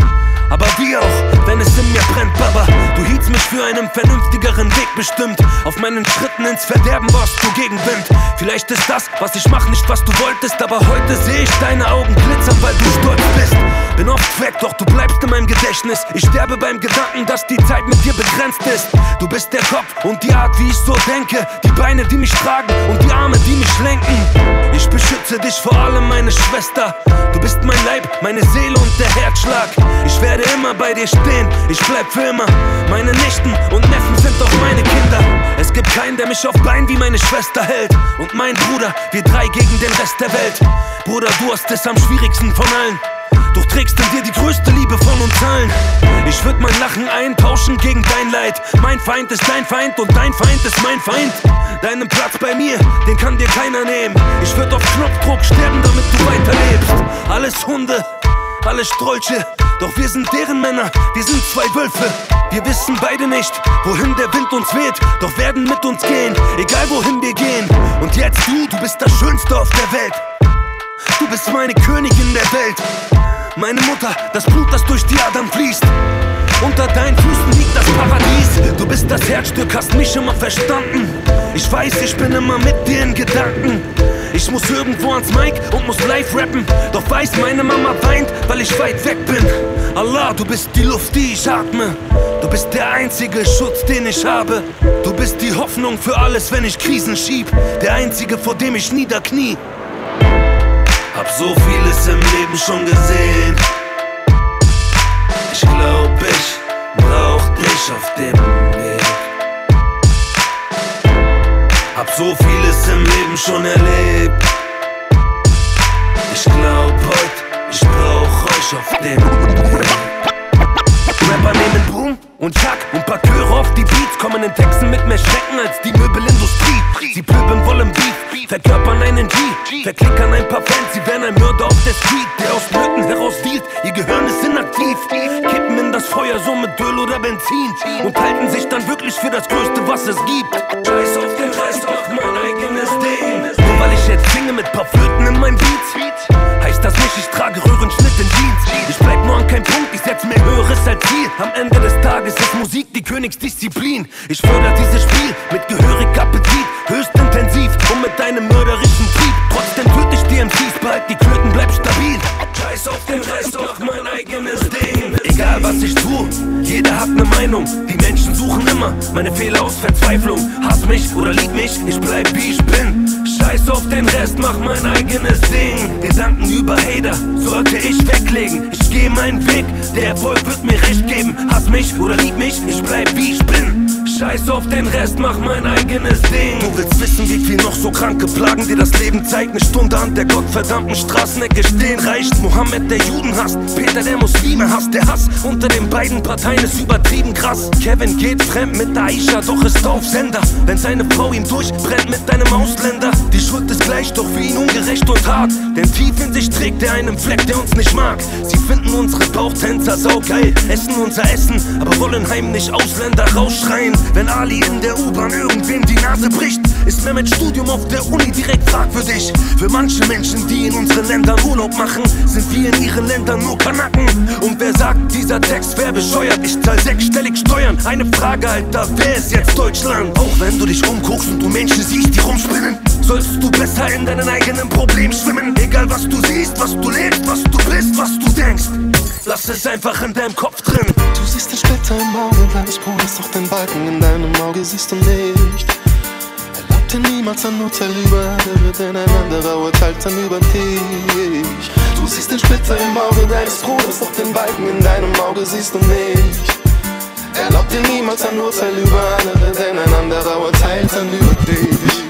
Aber wie auch, wenn es in mir brennt, Baba. Du hieltst mich für einen vernünftigeren Weg bestimmt. Auf meinen Schritten ins Verderben warst du Gegenwind. Vielleicht ist das, was ich mach, nicht was du wolltest. Aber heute sehe ich deine Augen glitzern, weil du stolz bist. Bin oft weg, doch du bleibst in meinem Gedächtnis. Ich sterbe beim Gedanken, dass die Zeit mit dir begrenzt ist. Du bist der Kopf und die Art, wie ich so denke. Die Beine, die mich tragen und die Arme, die mich lenken. Ich beschütze dich vor allem, meine Schwester. Du bist mein Leib, meine Seele und der Herzschlag. Ich werde immer bei dir stehen, ich bleib für immer. Meine Nichten und Neffen sind doch meine Kinder. Es gibt keinen, der mich auf Bein wie meine Schwester hält. Und mein Bruder, wir drei gegen den Rest der Welt. Bruder, du hast es am schwierigsten von allen. Doch trägst in dir die größte Liebe von uns allen. Ich würd mein Lachen eintauschen gegen dein Leid. Mein Feind ist dein Feind und dein Feind ist mein Feind. Deinen Platz bei mir, den kann dir keiner nehmen. Ich würd auf Knopfdruck sterben, damit du weiterlebst. Alles Hunde, alles Strolche. Doch wir sind deren Männer, wir sind zwei Wölfe. Wir wissen beide nicht, wohin der Wind uns weht, doch werden mit uns gehen, egal wohin wir gehen. Und jetzt du, du bist das Schönste auf der Welt. Du bist meine Königin der Welt. Meine Mutter, das Blut, das durch die Adern fließt. Unter deinen Füßen liegt das Paradies. Du bist das Herzstück, hast mich immer verstanden. Ich weiß, ich bin immer mit dir in Gedanken. Ich muss irgendwo ans Mic und muss live rappen. Doch weiß, meine Mama weint, weil ich weit weg bin. Allah, du bist die Luft, die ich atme. Du bist der einzige Schutz, den ich habe. Du bist die Hoffnung für alles, wenn ich Krisen schieb. Der einzige, vor dem ich niederknie. Hab so vieles im Leben schon gesehen. Ich glaub, ich brauch dich auf dem Weg. Hab so vieles im Leben schon erlebt. Ich glaub heute, ich brauch euch auf dem Weg. Rapper nehmen Boom und Jack und paar Chöre auf die Beats kommen in Texten mit mehr Schrecken als die Möbelindustrie. Sie pöbeln wollen Beef, verkörpern einen G, verklickern ein paar Fans, sie werden ein Mörder auf der Street, der aus Nöten heraus dealt. Ihr Gehirn ist inaktiv, kippen in das Feuer so mit Öl oder Benzin und halten sich dann wirklich für das Größte, was es gibt. Scheiß auf den Rest, mach mein eigenes Ding. Nur weil ich jetzt singe mit paar Flöten in meinem Beat, heißt das nicht, ich trage Röhrenschnitt in Jeans. Ich bleib nur an keinem Punkt, ich setz mir höheres als Ziel. Am Ende des Tages ist Musik die Königsdisziplin. Ich fördere dieses Spiel mit gehörig Appetit, höchst intensiv und mit einem mörderischen Trieb. Trotzdem töte ich die MCs, behalt die Klöten, bleib stabil. Scheiß auf den Rest, mach mein eigenes Ding. Egal was ich tu, jeder hat ne Meinung. Die Menschen suchen immer meine Fehler aus Verzweiflung. Hass mich oder lieb mich, ich bleib wie ich bin. Scheiß auf den Rest, mach mein eigenes Ding. Gedanken über Hater sollte ich weglegen. Ich geh meinen Weg, der Erfolg wird mir recht geben. Hass mich oder lieb mich, ich bleib wie ich bin. Scheiß auf den Rest, mach mein eigenes Ding. Du willst wissen, wie viel noch so kranke Plagen dir das Leben zeigt. Eine Stunde an der gottverdammten Straßenecke stehen reicht. Mohammed, der Juden hasst. Peter, der Muslime hasst. Der Hass unter den beiden Parteien ist übertrieben krass. Kevin geht fremd mit Aisha, doch ist auf Sender. Wenn seine Frau ihm durchbrennt mit einem Ausländer. Die Schuld ist gleich, doch für ihn ungerecht und hart. Denn tief in sich trägt er einen Fleck, der uns nicht mag. Sie finden unsere Bauchtänzer saugeil, essen unser Essen, aber wollen heimlich Ausländer rausschreien. Wenn Ali in der U-Bahn irgendwem die Nase bricht, ist Mehmet Studium auf der Uni direkt fragwürdig. Für manche Menschen, die in unseren Ländern Urlaub machen, sind wir in ihren Ländern nur Kanaken. Und wer sagt, dieser Text wäre bescheuert, ich zahl sechsstellig Steuern. Eine Frage, Alter, wer ist jetzt Deutschland? Auch wenn du dich umguckst und du Menschen siehst, die rumspinnen, sollst du besser in deinen eigenen Problemen schwimmen. Egal was du siehst, was du lebst, was du bist, was du denkst. Lass es einfach in deinem Kopf drin. Du siehst den Splitter im Auge deines Bruders, doch den Balken in deinem Auge siehst du nicht. Erlaubt dir niemals ein Urteil über, der wird in ein anderer urteilt dann über dich. Du siehst den Splitter im Auge deines Bruders, doch den Balken in deinem Auge siehst du nicht. Erlaubt dir niemals ein Urteil über andere, denn ein anderer urteilt dann über dich.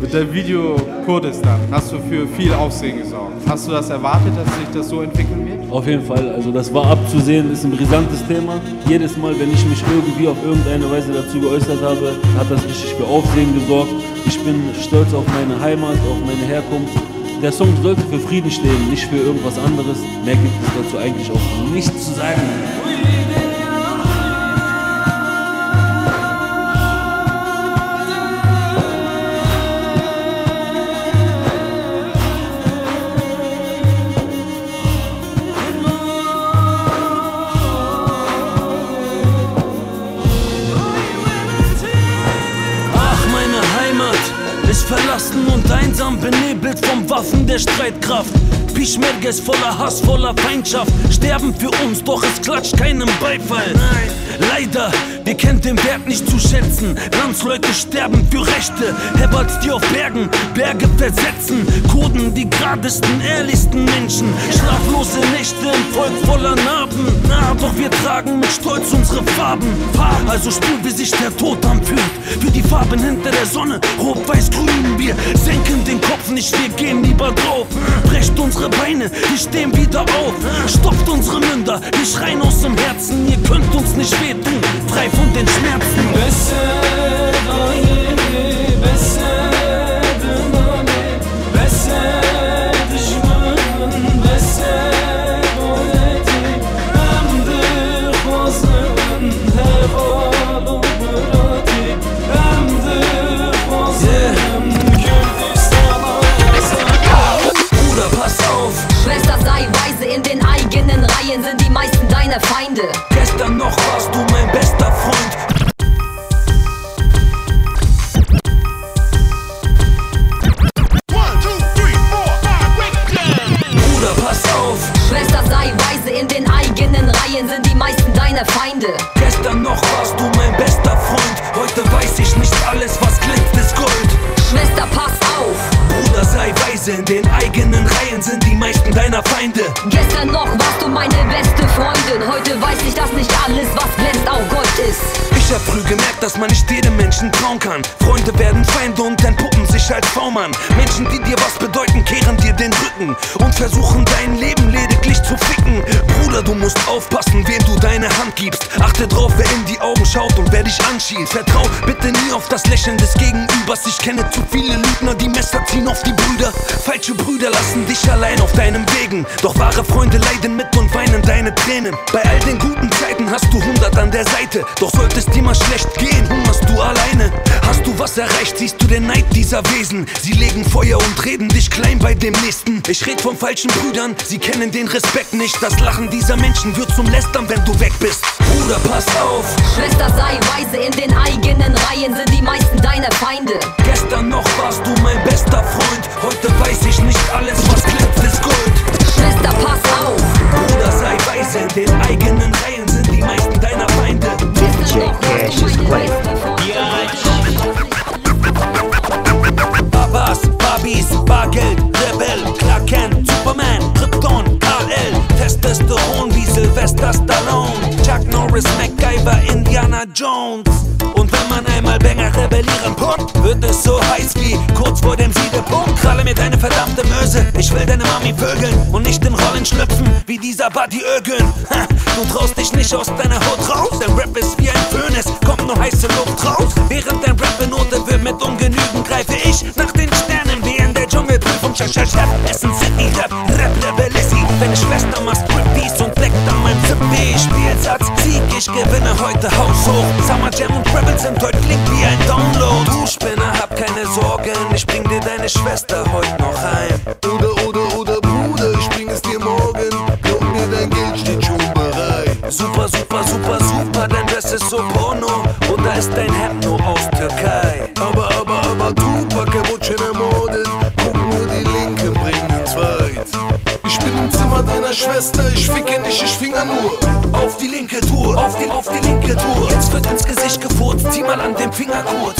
Mit dem Video Kurdistan hast du für viel Aufsehen gesorgt. Hast du das erwartet, dass sich das so entwickeln wird? Auf jeden Fall, also das war abzusehen, ist ein brisantes Thema. Jedes Mal, wenn ich mich irgendwie auf irgendeine Weise dazu geäußert habe, hat das richtig für Aufsehen gesorgt. Ich bin stolz auf meine Heimat, auf meine Herkunft. Der Song sollte für Frieden stehen, nicht für irgendwas anderes. Mehr gibt es dazu eigentlich auch nicht zu sagen. Benebelt vom Waffen der Streitkraft. Pischmerge voller Hass, voller Feindschaft. Sterben für uns, doch es klatscht keinem Beifall. Leider, wir kennen den Wert nicht zu schätzen. Landsleute sterben für Rechte. Heberts, die auf Bergen Berge versetzen. Kurden, die geradesten, ehrlichsten Menschen. Schlaflose Nächte im Volk voller Narben. Na, doch wir tragen mit Stolz unsere Farben. Also spür, wie sich der Tod anfühlt. Für die Farben hinter der Sonne, rot-weiß grün. Wir senken den Kopf nicht, wir gehen lieber drauf. Brecht unsere Beine, wir stehen wieder auf. Stopft unsere Münder, wir schreien aus dem Herzen. Ihr könnt uns nicht wehtun, frei von den Schmerzen. Bruder, Feinde. Gestern noch warst du sei weise, in den eigenen Reihen sind die meisten deiner Feinde. Gestern noch warst du meine beste Freundin. Heute weiß ich, dass nicht alles, was glänzt, auch Gold ist. Ich hab früh gemerkt, dass man nicht jedem Menschen trauen kann. Freunde werden Feinde und sich als V-Mann. Menschen, die dir was bedeuten, kehren dir den Rücken und versuchen dein Leben lediglich zu ficken. Bruder, du musst aufpassen, wem du deine Hand gibst. Achte drauf, wer in die Augen schaut und wer dich anschielt. Vertrau bitte nie auf das Lächeln des Gegenübers. Ich kenne zu viele Lügner, die Messer ziehen auf die Brüder. Falsche Brüder lassen dich allein auf deinem Wegen. Doch wahre Freunde leiden mit und weinen deine Tränen. Bei all den guten Zeiten hast du hundert an der Seite. Doch solltest dir mal schlecht gehen, hungerst du alleine. Hast du was erreicht, siehst du den Neid dieser Wesen. Sie legen Feuer und reden dich klein bei dem nächsten. Ich red von falschen Brüdern, sie kennen den Respekt nicht. Das Lachen dieser Menschen wird zum Lästern, wenn du weg bist. Bruder, pass auf. Schwester, sei weise, in den eigenen Reihen sind die meisten deine Feinde. Gestern noch warst du mein bester Freund, heute weiß ich nicht alles, was glänzt, ist Gold. Schwester, pass auf. Bruder, sei weise, in den eigenen Reihen sind die meisten deiner Feinde. Babas, Barbies, Bargeld, Rebell, Clark Kent, Superman, Krypton, KL, Testosteron wie Sylvester Stallone, Chuck Norris, MacGyver, Indiana Jones. Und wenn man einmal Banger rebellieren pumpt, wird es so heiß wie kurz vor dem Siedepunkt. Kralle mir deine verdammte Möse, ich will deine Mami vögeln und nicht in Rollen schlüpfen wie dieser Buddy Ögün. Ha, Du traust dich nicht aus deiner Haut raus, dein Rap ist wie ein Föhn, es kommt nur heiße Luft raus. Während dein Rap benotet wird mit Ungenügen, greife ich nach den Chef, Chef, Chef, Essen City Rap, Rap Rebellissi. Deine Schwester macht Striptease und leckt an meinem Zippy. Spielsatz, Sieg, ich gewinne heute haushoch. Summer Jam und Rebel sind heute klingt wie ein Download. Du Spinner, hab keine Sorgen, ich bring dir deine Schwester heute noch heim. Oder, oder, oder Bruder, ich bring es dir morgen. Glaub mir, dein Geld steht schon bereit. Super, super, super, super, dein Dress ist so porno. Oder ist dein Hemd nur aus Türkei? Schwester, ich ficke nicht, ich finger nur. Auf die linke Tour, auf die, auf die linke Tour. Jetzt wird ins Gesicht gefurzt, zieh mal an dem Finger kurz.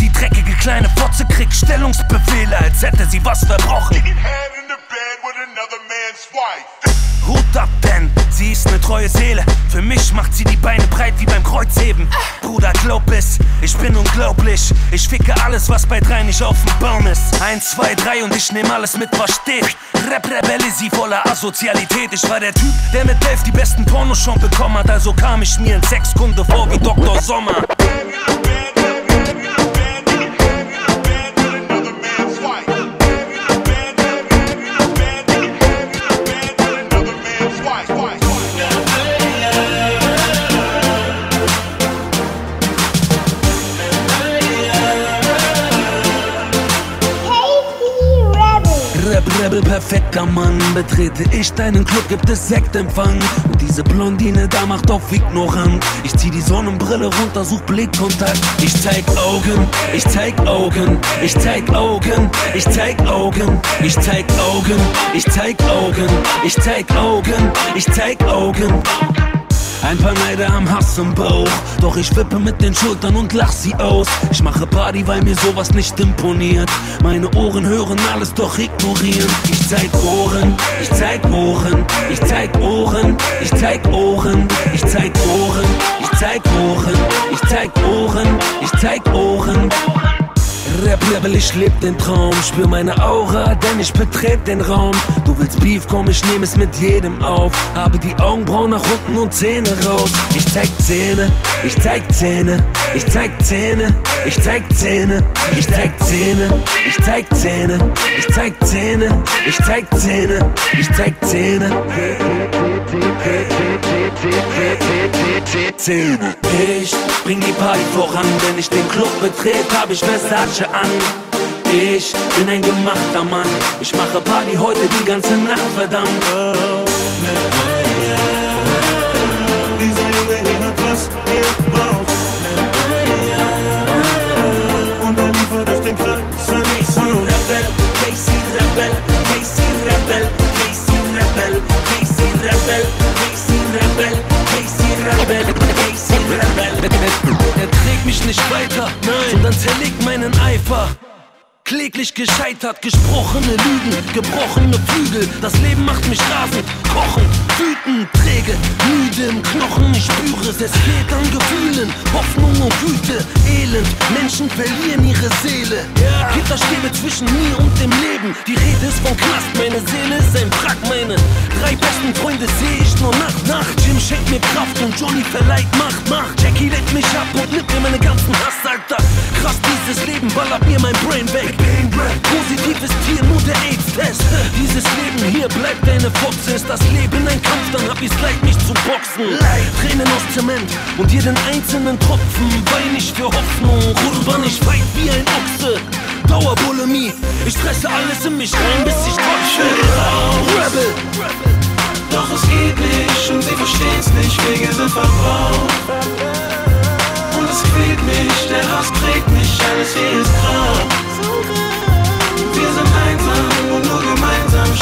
Die dreckige kleine Fotze kriegt Stellungsbefehle, als hätte sie was verbrochen. Hut ab, denn sie ist ne treue Seele. Für mich macht sie die Beine breit wie beim Kreuzheben. Bruder, glaub es, ich bin unglaublich. Ich ficke alles, was bei drei nicht auf dem Baum ist. Eins, zwei, drei und ich nehm alles mit, was steht. Rap Rebelle, sie voller Asozialität. Ich war der Typ, der mit elf die besten Pornos schon bekommen hat. Also kam ich mir in Sexkunde vor wie Dr. Sommer. Perfekter Mann. Betrete ich deinen Club, gibt es Sektempfang. Und diese Blondine da macht auf ignorant. Ich zieh die Sonnenbrille runter, such Blickkontakt. Ich zeig Augen, ich zeig Augen, ich zeig Augen, ich zeig Augen, ich zeig Augen, ich zeig Augen, ich zeig Augen, ich zeig Augen. Ein paar Neider am Hass im Bauch, doch ich wippe mit den Schultern und lach sie aus. Ich mache Party, weil mir sowas nicht imponiert. Meine Ohren hören alles, doch ignorieren. Ich zeig Ohren, ich zeig Ohren, ich zeig Ohren, ich zeig Ohren, ich zeig Ohren, ich zeig Ohren, ich zeig Ohren, ich zeig Ohren. Rap Level, ich leb den Traum, spür meine Aura, denn ich betret den Raum. Du willst Beef, komm, ich nehm es mit jedem auf. Habe die Augenbrauen nach unten und Zähne raus. Ich zeig Zähne, ich zeig Zähne, ich zeig Zähne, ich zeig Zähne, ich zeig Zähne, ich zeig Zähne, ich zeig Zähne, ich zeig Zähne, ich zeig Zähne. Zähne. Ich bring die Party voran, wenn ich den Club betrete, hab ich Versace an. Ich bin ein gemachter Mann, ich mache Party heute die ganze Nacht, verdammt. Dieser Junge hier hat was ihr braucht. Und er liefert euch den Kratzer nicht so. Rebel, Casey Rebel, Casey Rebel, Casey Rebel, Casey Rebel, Casey Rebel, er trägt mich nicht weiter, nein, sondern zerlegt meinen Eifer. Kläglich gescheitert, gesprochene Lügen, gebrochene Flügel. Das Leben macht mich rasend, kochen, wütend, träge, müde im Knochen. Ich spüre es, es fehlt an Gefühlen, Hoffnung und Güte, Elend. Menschen verlieren ihre Seele. Gitterstäbe zwischen mir und dem Leben. Die Rede ist vom Knast, meine Seele ist ein Wrack. Meine drei besten Freunde sehe ich nur Nacht, Nacht. Jim schenkt mir Kraft und Johnny verleiht Macht, Macht. Jackie lädt mich ab und nimmt mir meine ganzen Hass, Alter. Krass, dieses Leben ballert mir mein Brain weg. Positiv ist hier nur der AIDS-Test. Dieses Leben hier bleibt eine Foxe. Ist das Leben ein Kampf, dann hab ich's leid, mich zu boxen. Tränen aus Zement und jeden einzelnen Tropfen wein ich für Hoffnung. Rudern ich weit wie ein Ochse. Dauerbulimie, ich fresse alles in mich rein, bis ich kotsche. Rebel. Doch es geht nicht und sie verstehen's nicht, Wege sind verbraucht. Und es quält mich, der Hass trägt mich, alles hier ist grau. Raus.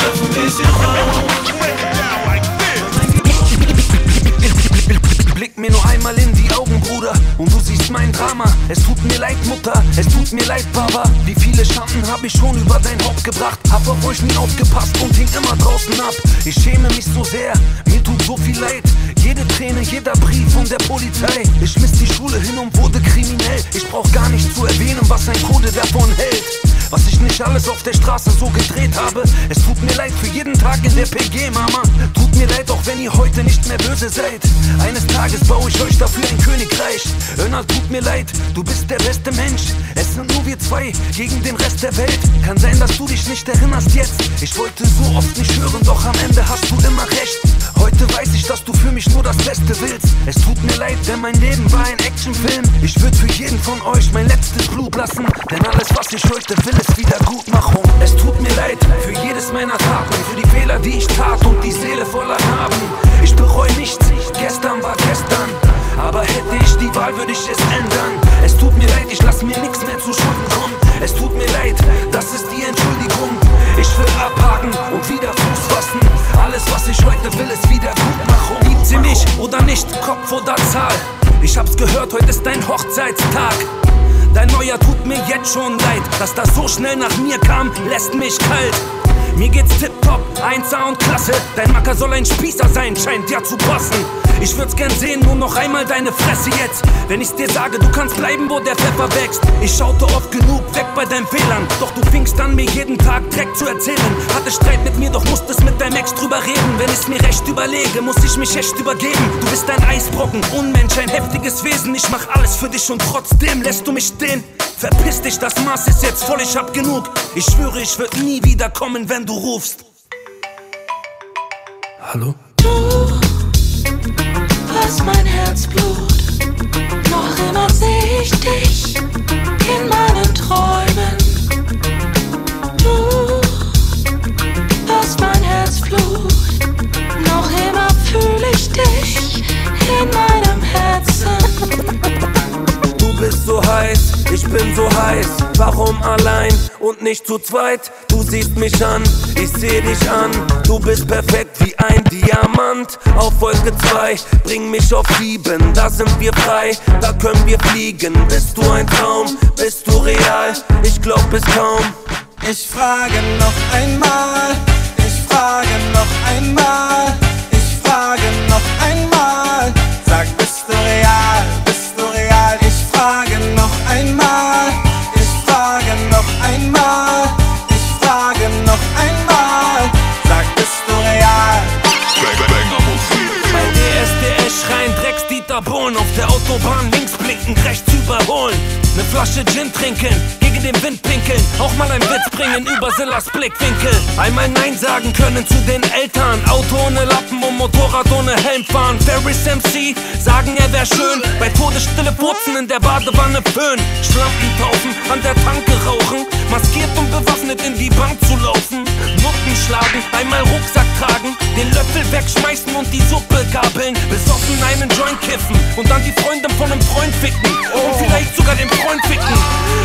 Blick mir nur einmal in die Augen, Bruder, und du siehst mein Drama. Es tut mir leid, Mutter, es tut mir leid, Papa. Wie viele Schanden hab ich schon über dein Haupt gebracht? Hab auf euch nie aufgepasst und hing immer draußen ab. Ich schäme mich so sehr, mir tut so viel leid. Jede Träne, jeder Brief von der Polizei. Ich schmiss die Schule hin und wurde kriminell. Ich brauch gar nicht zu erwähnen, was ein Code davon hält. Was ich nicht alles auf der Straße so gedreht habe. Es tut mir leid für jeden Tag in der PG, Mama. Tut mir leid, auch wenn ihr heute nicht mehr böse seid. Eines Tages baue ich euch dafür ein Königreich. Önal, tut mir leid, du bist der beste Mensch. Es sind nur wir zwei gegen den Rest der Welt. Kann sein, dass du dich nicht erinnerst jetzt. Ich wollte so oft nicht hören, doch am Ende hast du immer recht. Heute weiß ich, dass du für mich nur das Beste willst. Es tut mir leid, denn mein Leben war ein Actionfilm. Ich würde für jeden von euch mein letztes Blut lassen. Denn alles, was ich heute will, ist Wiedergutmachung. Es tut mir leid für jedes meiner Taten, für die Fehler, die ich tat und die Seele voller Narben. Ich bereue nichts, gestern war gestern. Aber hätte ich die Wahl, würde ich es ändern. Es tut mir leid, ich lass mir nichts nicht, Kopf oder Zahl? Ich hab's gehört, heute ist dein Hochzeitstag. Dein Neuer tut mir jetzt schon leid. Dass das so schnell nach mir kam, lässt mich kalt. Mir geht's tipptopp, 1A und klasse. Dein Macker soll ein Spießer sein, scheint ja zu passen. Ich würd's gern sehen, nur noch einmal deine Fresse jetzt. Wenn ich's dir sage, du kannst bleiben, wo der Pfeffer wächst. Ich schaute oft genug weg bei deinen Fehlern. Doch du fingst an, mir jeden Tag Dreck zu erzählen. Hatte Streit mit mir, doch musstest mit deinem Ex drüber reden. Wenn ich's mir recht überlege, muss ich mich echt übergeben. Du bist ein Eisbrocken, Unmensch, ein heftiges Wesen. Ich mach alles für dich und trotzdem lässt du mich stehen. Verpiss dich, das Maß ist jetzt voll, ich hab genug. Ich schwöre, ich würd nie wieder kommen, wenn du rufst. Hallo? hast mein Herzblut. Noch immer seh ich dich in meinen Träumen. Du hast mein Herzblut. Fühle ich dich in meinem Herzen. Du bist so heiß, ich bin so heiß. Warum allein und nicht zu zweit? Du siehst mich an, ich seh dich an. Du bist perfekt wie ein Diamant. Auf Wolke 2, bring mich auf Sieben. Da sind wir frei, da können wir fliegen. Bist du ein Traum? Bist du real? Ich glaub es kaum. Ich frage noch einmal, ich frage noch einmal, auf Flasche Gin trinken, gegen den Wind pinkeln, auch mal ein Witz bringen über Sillas Blickwinkel. Einmal Nein sagen können zu den Eltern, Auto ohne Lappen und Motorrad ohne Helm fahren. Ferris MC sagen er wär schön, bei Todesstille Furzen in der Badewanne föhn. Schlampen taufen, an der Tanke rauchen, maskiert und bewaffnet in die Bank zu laufen. Nutten schlagen, einmal Rucksack tragen, den Löffel wegschmeißen und die Suppe gabeln. Besoffen einen Joint kiffen und dann die Freundin von einem Freund ficken. Und vielleicht sogar den Freund ficken.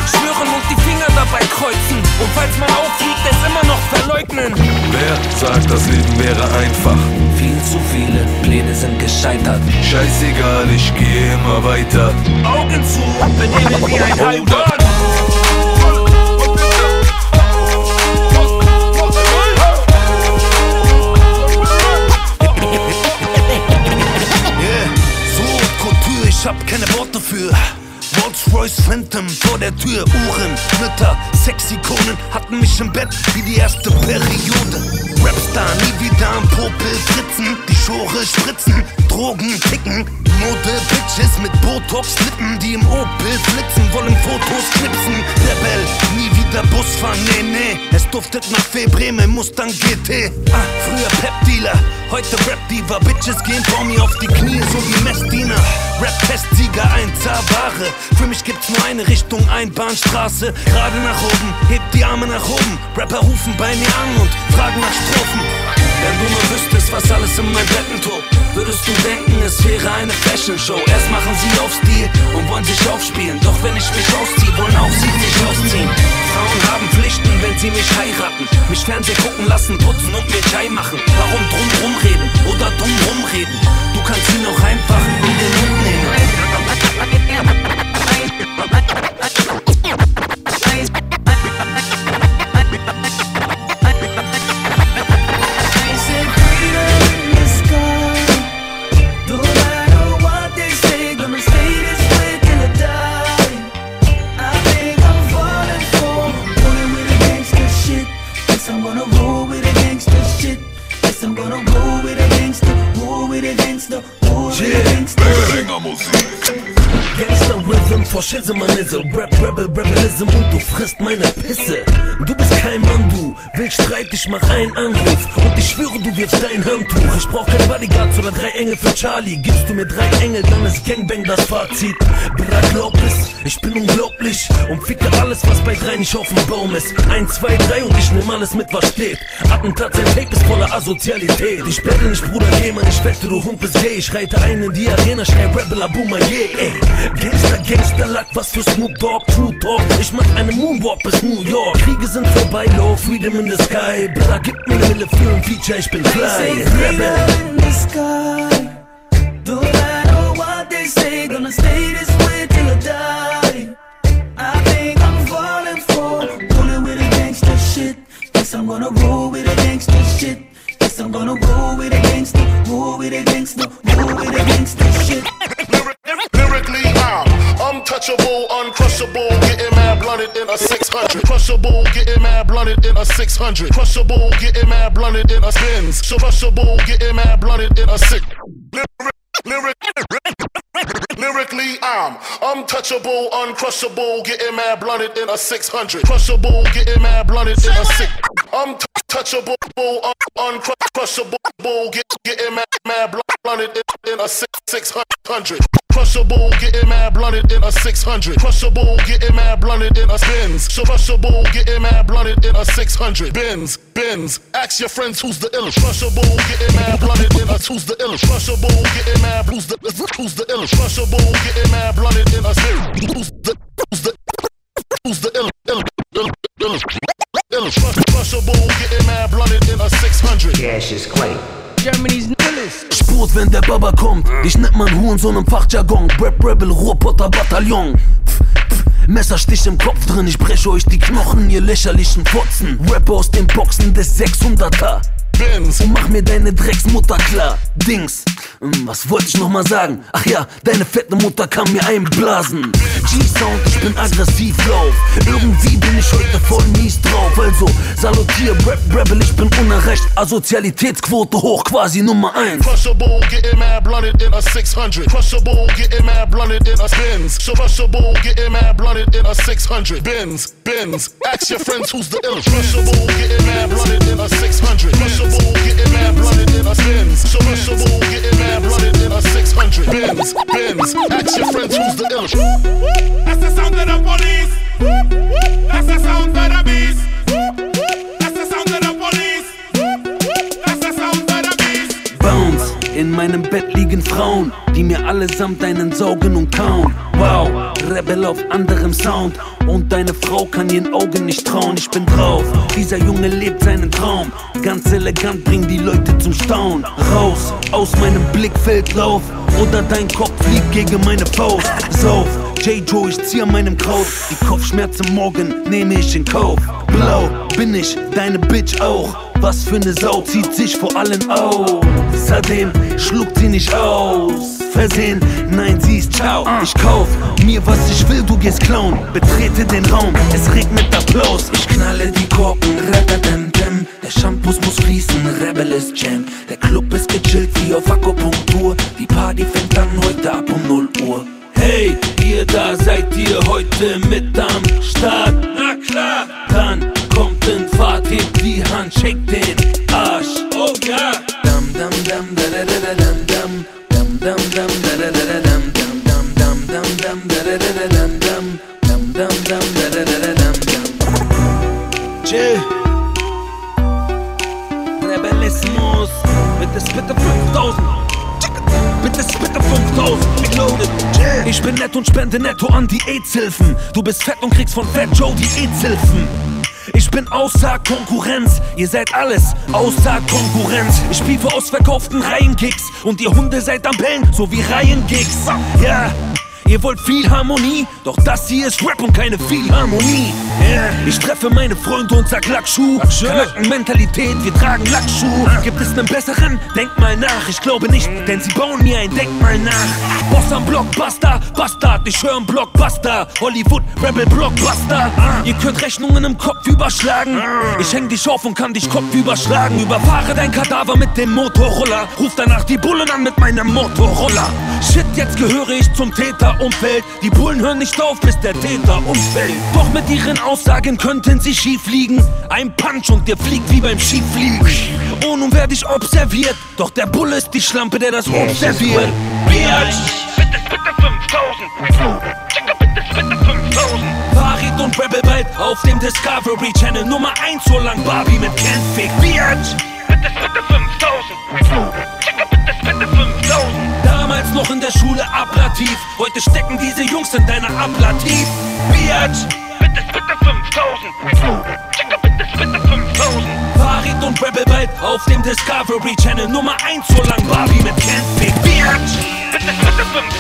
Schwören und die Finger dabei kreuzen. Und falls man auffliegt, es immer noch verleugnen. Wer sagt, das Leben wäre einfach? Viel zu viele Pläne sind gescheitert. Scheißegal, ich gehe immer weiter. Augen zu und benehmen wie ein Couture, ich hab keine Worte für. Rolls-Royce Phantom vor der Tür, Uhren, Mütter, Sexikonen hatten mich im Bett wie die erste Periode. Rapstar, nie wieder am Popel fritzen, die Schore spritzen, Drogen ticken, Mode Bitches mit Botox-Lippen, die im Opel flitzen, wollen Fotos knipsen. Rebell, nie wieder Bus fahren, nee, nee, es duftet nach Febreme, Mustang GT. Ah, früher Pep-Dealer, heute Rap-Diva, Bitches gehen vor mir auf die Knie, so wie Messdiener. Rap-Testsieger, 1A Ware, für mich gibt's nur eine Richtung, Einbahnstraße, gerade nach oben, hebt die Arme nach oben. Rapper rufen bei mir an und fragen nach Strophen. Wenn du nur wüsstest, was alles in meinem Betten tobt, würdest du denken, es wäre eine Fashion-Show. Erst machen sie auf Stil und wollen sich aufspielen. Doch wenn ich mich ausziehe, wollen auch sie sich ausziehen. Frauen haben Pflichten, wenn sie mich heiraten. Mich Fernsehen gucken lassen, putzen und mir Chai machen. Warum drum rumreden oder dumm rumreden? Du kannst ihn auch einfach in den Mund nehmen. Schismanism Rap, Rebel, Rebellism und du frisst meine Pisse. Du bist kein Mann, du willst Streit, ich mach einen Anruf Und ich schwöre, du wirfst dein Handtuch. Ich brauch kein Bodyguards oder drei Engel für Charlie. Gibst du mir drei Engel, dann ist Gangbang das Fazit. Bra, glaub ich bin unglaublich. Und ficke alles, was bei drei nicht auf dem Baum ist. Eins, zwei, drei und ich nehm alles mit, was steht. Attentat, sein Tape ist voller Asozialität. Ich bettel nicht, Bruder, geh mal, ich wette, du Hund bist gay. Ich reite ein in die Arena, schrei Rebel, Abuma, yeah, ey. Gangster, Gangster, Lack, was für Snoop Dogg, True Talk Ich mach einen Moonwalk bis New York Kriege sind vorbei, low, freedom in the sky Bruder, gib mir eine Mille für ein Feature, ich bin Rebel freedom in the sky. No matter what they say, gonna stay this way till I die. I think I'm falling for rolling with a gangster shit. Yes, I'm gonna roll with a gangster shit. I'm gonna roll with a gangster, roll with a gangster, roll with a gangster shit. Untouchable, uncrushable, getting mad blunted in a 600. Crushable, getting mad blunted in a 600. Crushable, getting mad blunted in a spins. So crushable, getting mad blunted in a six. Lyric, lyrically, I'm untouchable, uncrushable, getting mad blunted in a 600. Crushable, getting mad blunted in a six. Untouchable, un- uncrushable, get, getting mad blunted in, in a six, 600. Crushable, getting mad blunted in a 600. Crushable, getting mad blunted in a. So crushable, getting mad blunted in a 600. Bins, bins. Ask your friends who's the illest. Crushable, getting mad blunted in a who's the illest. Crushable, getting mad who's the who's the illest. Crushable, getting mad blunted in a. Who's the who's the who's the illest? illest, illest. Crush- Crushable, getting mad blunted in a 600. Cash is clay. Germany's nillest. Spurt, wenn der Baba kommt. Dich nennt man Hurensohn im Fachjargon. Rap, Rebel, Ruhrpotter, Bataillon. Pff, pff, Messerstich im Kopf drin, ich breche euch die Knochen, ihr lächerlichen Fotzen. Rapper aus den Boxen des 600er Benz. Und mach mir deine Drecksmutter klar. Dings. Hm, Was wollte ich nochmal sagen? Ach ja, deine fette Mutter kann mir einblasen. G-Sound, ich bin aggressiv lauf. Irgendwie bin ich heute voll mies drauf. Also salutier, Rap, Rebel, ich bin unerreicht. Asozialitätsquote hoch, quasi Nummer 1. Crush a bull, getting mad blunted in a 600. Crush a bull, getting mad blunted in a Benz. So rush a bull, getting mad blunted in a 600. Benz, Benz. Ask your friends who's the illest. Crush a bull, getting mad blunted in a 600. Crush bull, getting mad blunted in Benz. So rush a bull, getting mad blunted in a 600. Benz, Benz. Ask your friends who's the illest. That's the sound of the police. That's the sound of the beast. In meinem Bett liegen Frauen, die mir allesamt deinen saugen und kauen. Wow, Rebel auf anderem Sound. Und deine Frau kann ihren Augen nicht trauen. Ich bin drauf, dieser Junge lebt seinen Traum. Ganz elegant, bring die Leute zum Staunen. Raus, aus meinem Blickfeld lauf. Oder dein Kopf fliegt gegen meine Faust. Sauf, J-Joe, ich zieh an meinem Kraut. Die Kopfschmerzen morgen nehme ich in Kauf. Blau bin ich, deine Bitch auch. Was für ne Sau zieht sich vor allen aus. Seitdem schluckt sie nicht aus. Versehen, nein, sie ist ciao. Ich kauf mir was ich will, du gehst klauen. Betrete den Raum, es regnet Applaus. Ich knalle die Korken, dem Der Shampoos muss fließen, Rebel ist Jam. Der Club ist gechillt wie auf Akupunktur. Die Party fängt an heute ab um 0 Uhr. Hey, ihr da seid ihr heute mit am Start? Na klar, dann Fahrt, hebt die Hand, shake den Arsch. Oh ja, dam dam dam da da da da dam dam dam dam dam da da da da dam dam dam dam dam dam da da da da dam dam dam dam dam da da da da dam dam. Chill. Rebellismus, bitte spitte 5000. Bitte spitte 5000, reloaded. Yeah. Ich bin nett und spende netto an die AIDS-Hilfen. Du bist fett und kriegst von Fat Joe die AIDS-Hilfen. Ich bin außer Konkurrenz, ihr seid alles außer Konkurrenz. Ich spiel für ausverkauften Reihenkicks und ihr Hunde seid am Bellen, so wie Reihengigs. Ja, ihr wollt viel Harmonie, doch das hier ist Rap und keine Philharmonie. Yeah. Ich treffe meine Freunde und sag Lackschuh. Mentalität, wir tragen Lackschuh. Gibt es einen besseren? Denk mal nach, ich glaube nicht, denn sie bauen mir ein Denkmal nach. Boss am Blockbuster, Bastard, ich höre Blockbuster. Hollywood, Rebel Blockbuster. Ihr könnt Rechnungen im Kopf überschlagen. Ich häng dich auf und kann dich Kopf überschlagen. Überfahre dein Kadaver mit dem Motorroller. Ruf danach die Bullen an mit meinem Motorroller. Shit, jetzt gehöre ich zum Täterumfeld. Die Bullen hören nicht auf, bis der Täter umfällt. Doch mit ihren Aussagen könnten sie schief liegen. Ein Punch und der fliegt wie beim Skifliegen. Oh, nun werde ich observiert. Doch der Bulle ist die Schlampe, der das observiert. Bitch! Bitte, bitte 5000. Checker, bitte, bitte 5000. Farid und Rebel bald auf dem Discovery Channel. Nummer 1 so lang Barbie mit Ken Fick. Bitch! Bitte, bitte 5000. Damals noch in der Schule ablativ. Heute stecken diese Jungs in deiner Ablativ. Bitch! Bitte, bitte 5000. Checker, bitte, bitte 5000. Farid und Rebel bald auf dem Discovery Channel. Nummer 1 so lang Barbie mit Fick. Bitch! Bitte, bitte 5000.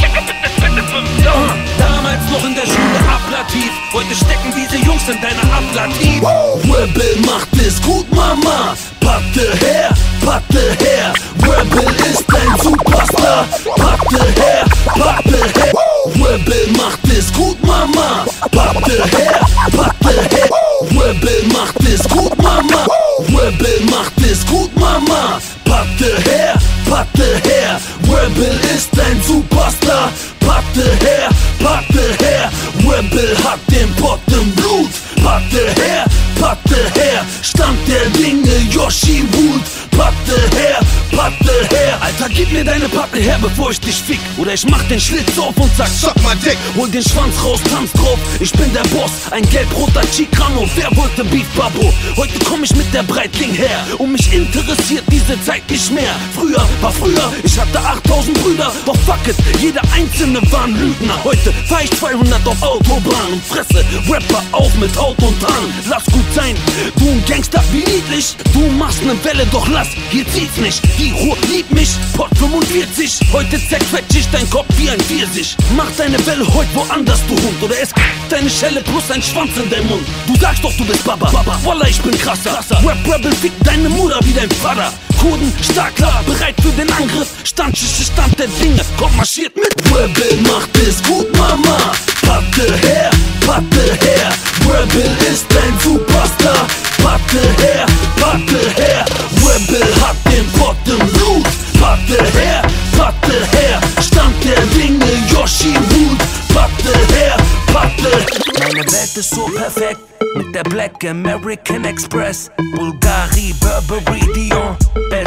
Checker, bitte, bitte 5000. Damals noch in der Schule ablativ. Heute stecken diese Jungs in deiner Ablativ. Rebel macht es gut, Mama. Patte her, Patte her. Rebel ist ein Superstar. Patte her, Patte her. Rebel macht es gut, Mama. Patte her, Patte her. Rebel macht es gut, Mama. Rebel macht es gut, Mama. Patte her, Patte her. Rebel ist ein Superstar. Patte her, Patte her. Rebel hat den Pott im Blut. Patte her, Patte her. Stand der Dinge, Yoshi Wood. Patte her, Patte her. Alter, gib mir deine Patte her, bevor ich dich fick. Oder ich mach den Schlitz auf und sag, suck mal dick. Hol den Schwanz raus, tanz drauf. Ich bin der Boss, ein gelb-roter Chicano. Wer wollte Beef Babo? Heute komm ich mit der Breitling her. Und mich interessiert diese Zeit nicht mehr. Früher war früher, ich hatte 8000 Brüder. Doch fuck it, jeder einzelne war ein Lügner. Heute fahr ich 200 auf Autobahn und fresse Rapper auf mit Haut und Haaren. Lass gut sein, du ein Gangster wie niedlich. Du machst ne Welle, doch lass, hier zieht's nicht. Die Giro, lieb mich, Pott 45. Heute zerquetsch ich dein Kopf wie ein Pfirsich. Mach deine Welle heute woanders, du Hund. Oder es deine Schelle plus ein Schwanz in dein Mund. Du sagst doch, du bist Baba. Baba. Wallah, ich bin krasser. krasser. Rap Rebel fickt deine Mutter wie dein Vater. Kurden, stark klar, bereit für den Angriff. Stand, Stand der Dinge, komm marschiert mit. Rebel macht es gut, Mama. Patte her, Patte her. Rebel ist ein Superstar. Patte her, Patte her. Rebel hat den Pott im Blut. Patte her, Patte her. Stand der Dinge, Yoshi Wood. Patte her, Patte. Meine Welt ist so perfekt. Mit der Black American Express, Bulgari, Burberry, Dion,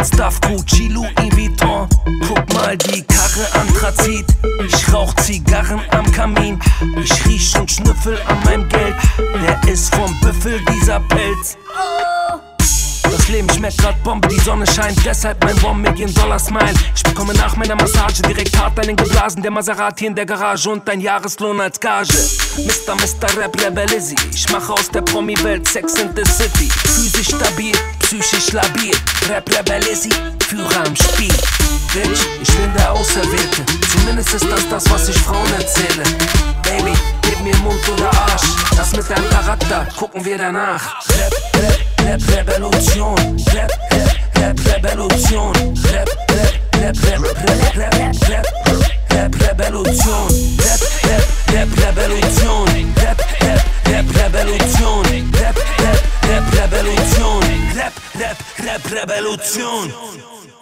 Stuff, Gucci, Louis Vuitton. Guck mal die Karre Anthrazit. Ich rauch Zigarren am Kamin. Ich riech und schnüffel an meinem Geld. Der ist vom Büffel dieser Pelz. Das Leben schmeckt grad Bombe, die Sonne scheint, deshalb mein One Million Dollar Smile. Ich bekomme nach meiner Massage direkt hart einen geblasen, der Maserati in der Garage und dein Jahreslohn als Gage. Mr. Mr. Rap Rebelizzi, ich mache aus der Promi-Welt Sex in the City. Physisch stabil, psychisch labil, Rap Rebelizzi, Führer am Spiel. Bitch, ich bin der Auserwählte, zumindest ist das das, was ich Frauen erzähle. Baby, mir Mund oder Arsch, das mit deinem Charakter, gucken wir danach. Rap, Rap, Rap Revolution, Rap, Rap, Rap Revolution, Rap, Rap, Rap, Rap, Rap, Rap, Rap, Rap Revolution, Rap, Rap, Rap Revolution, Rap, Rap, Rap Revolution, Rap, Rap, Rap Revolution, Rap, Rap, Rap Revolution.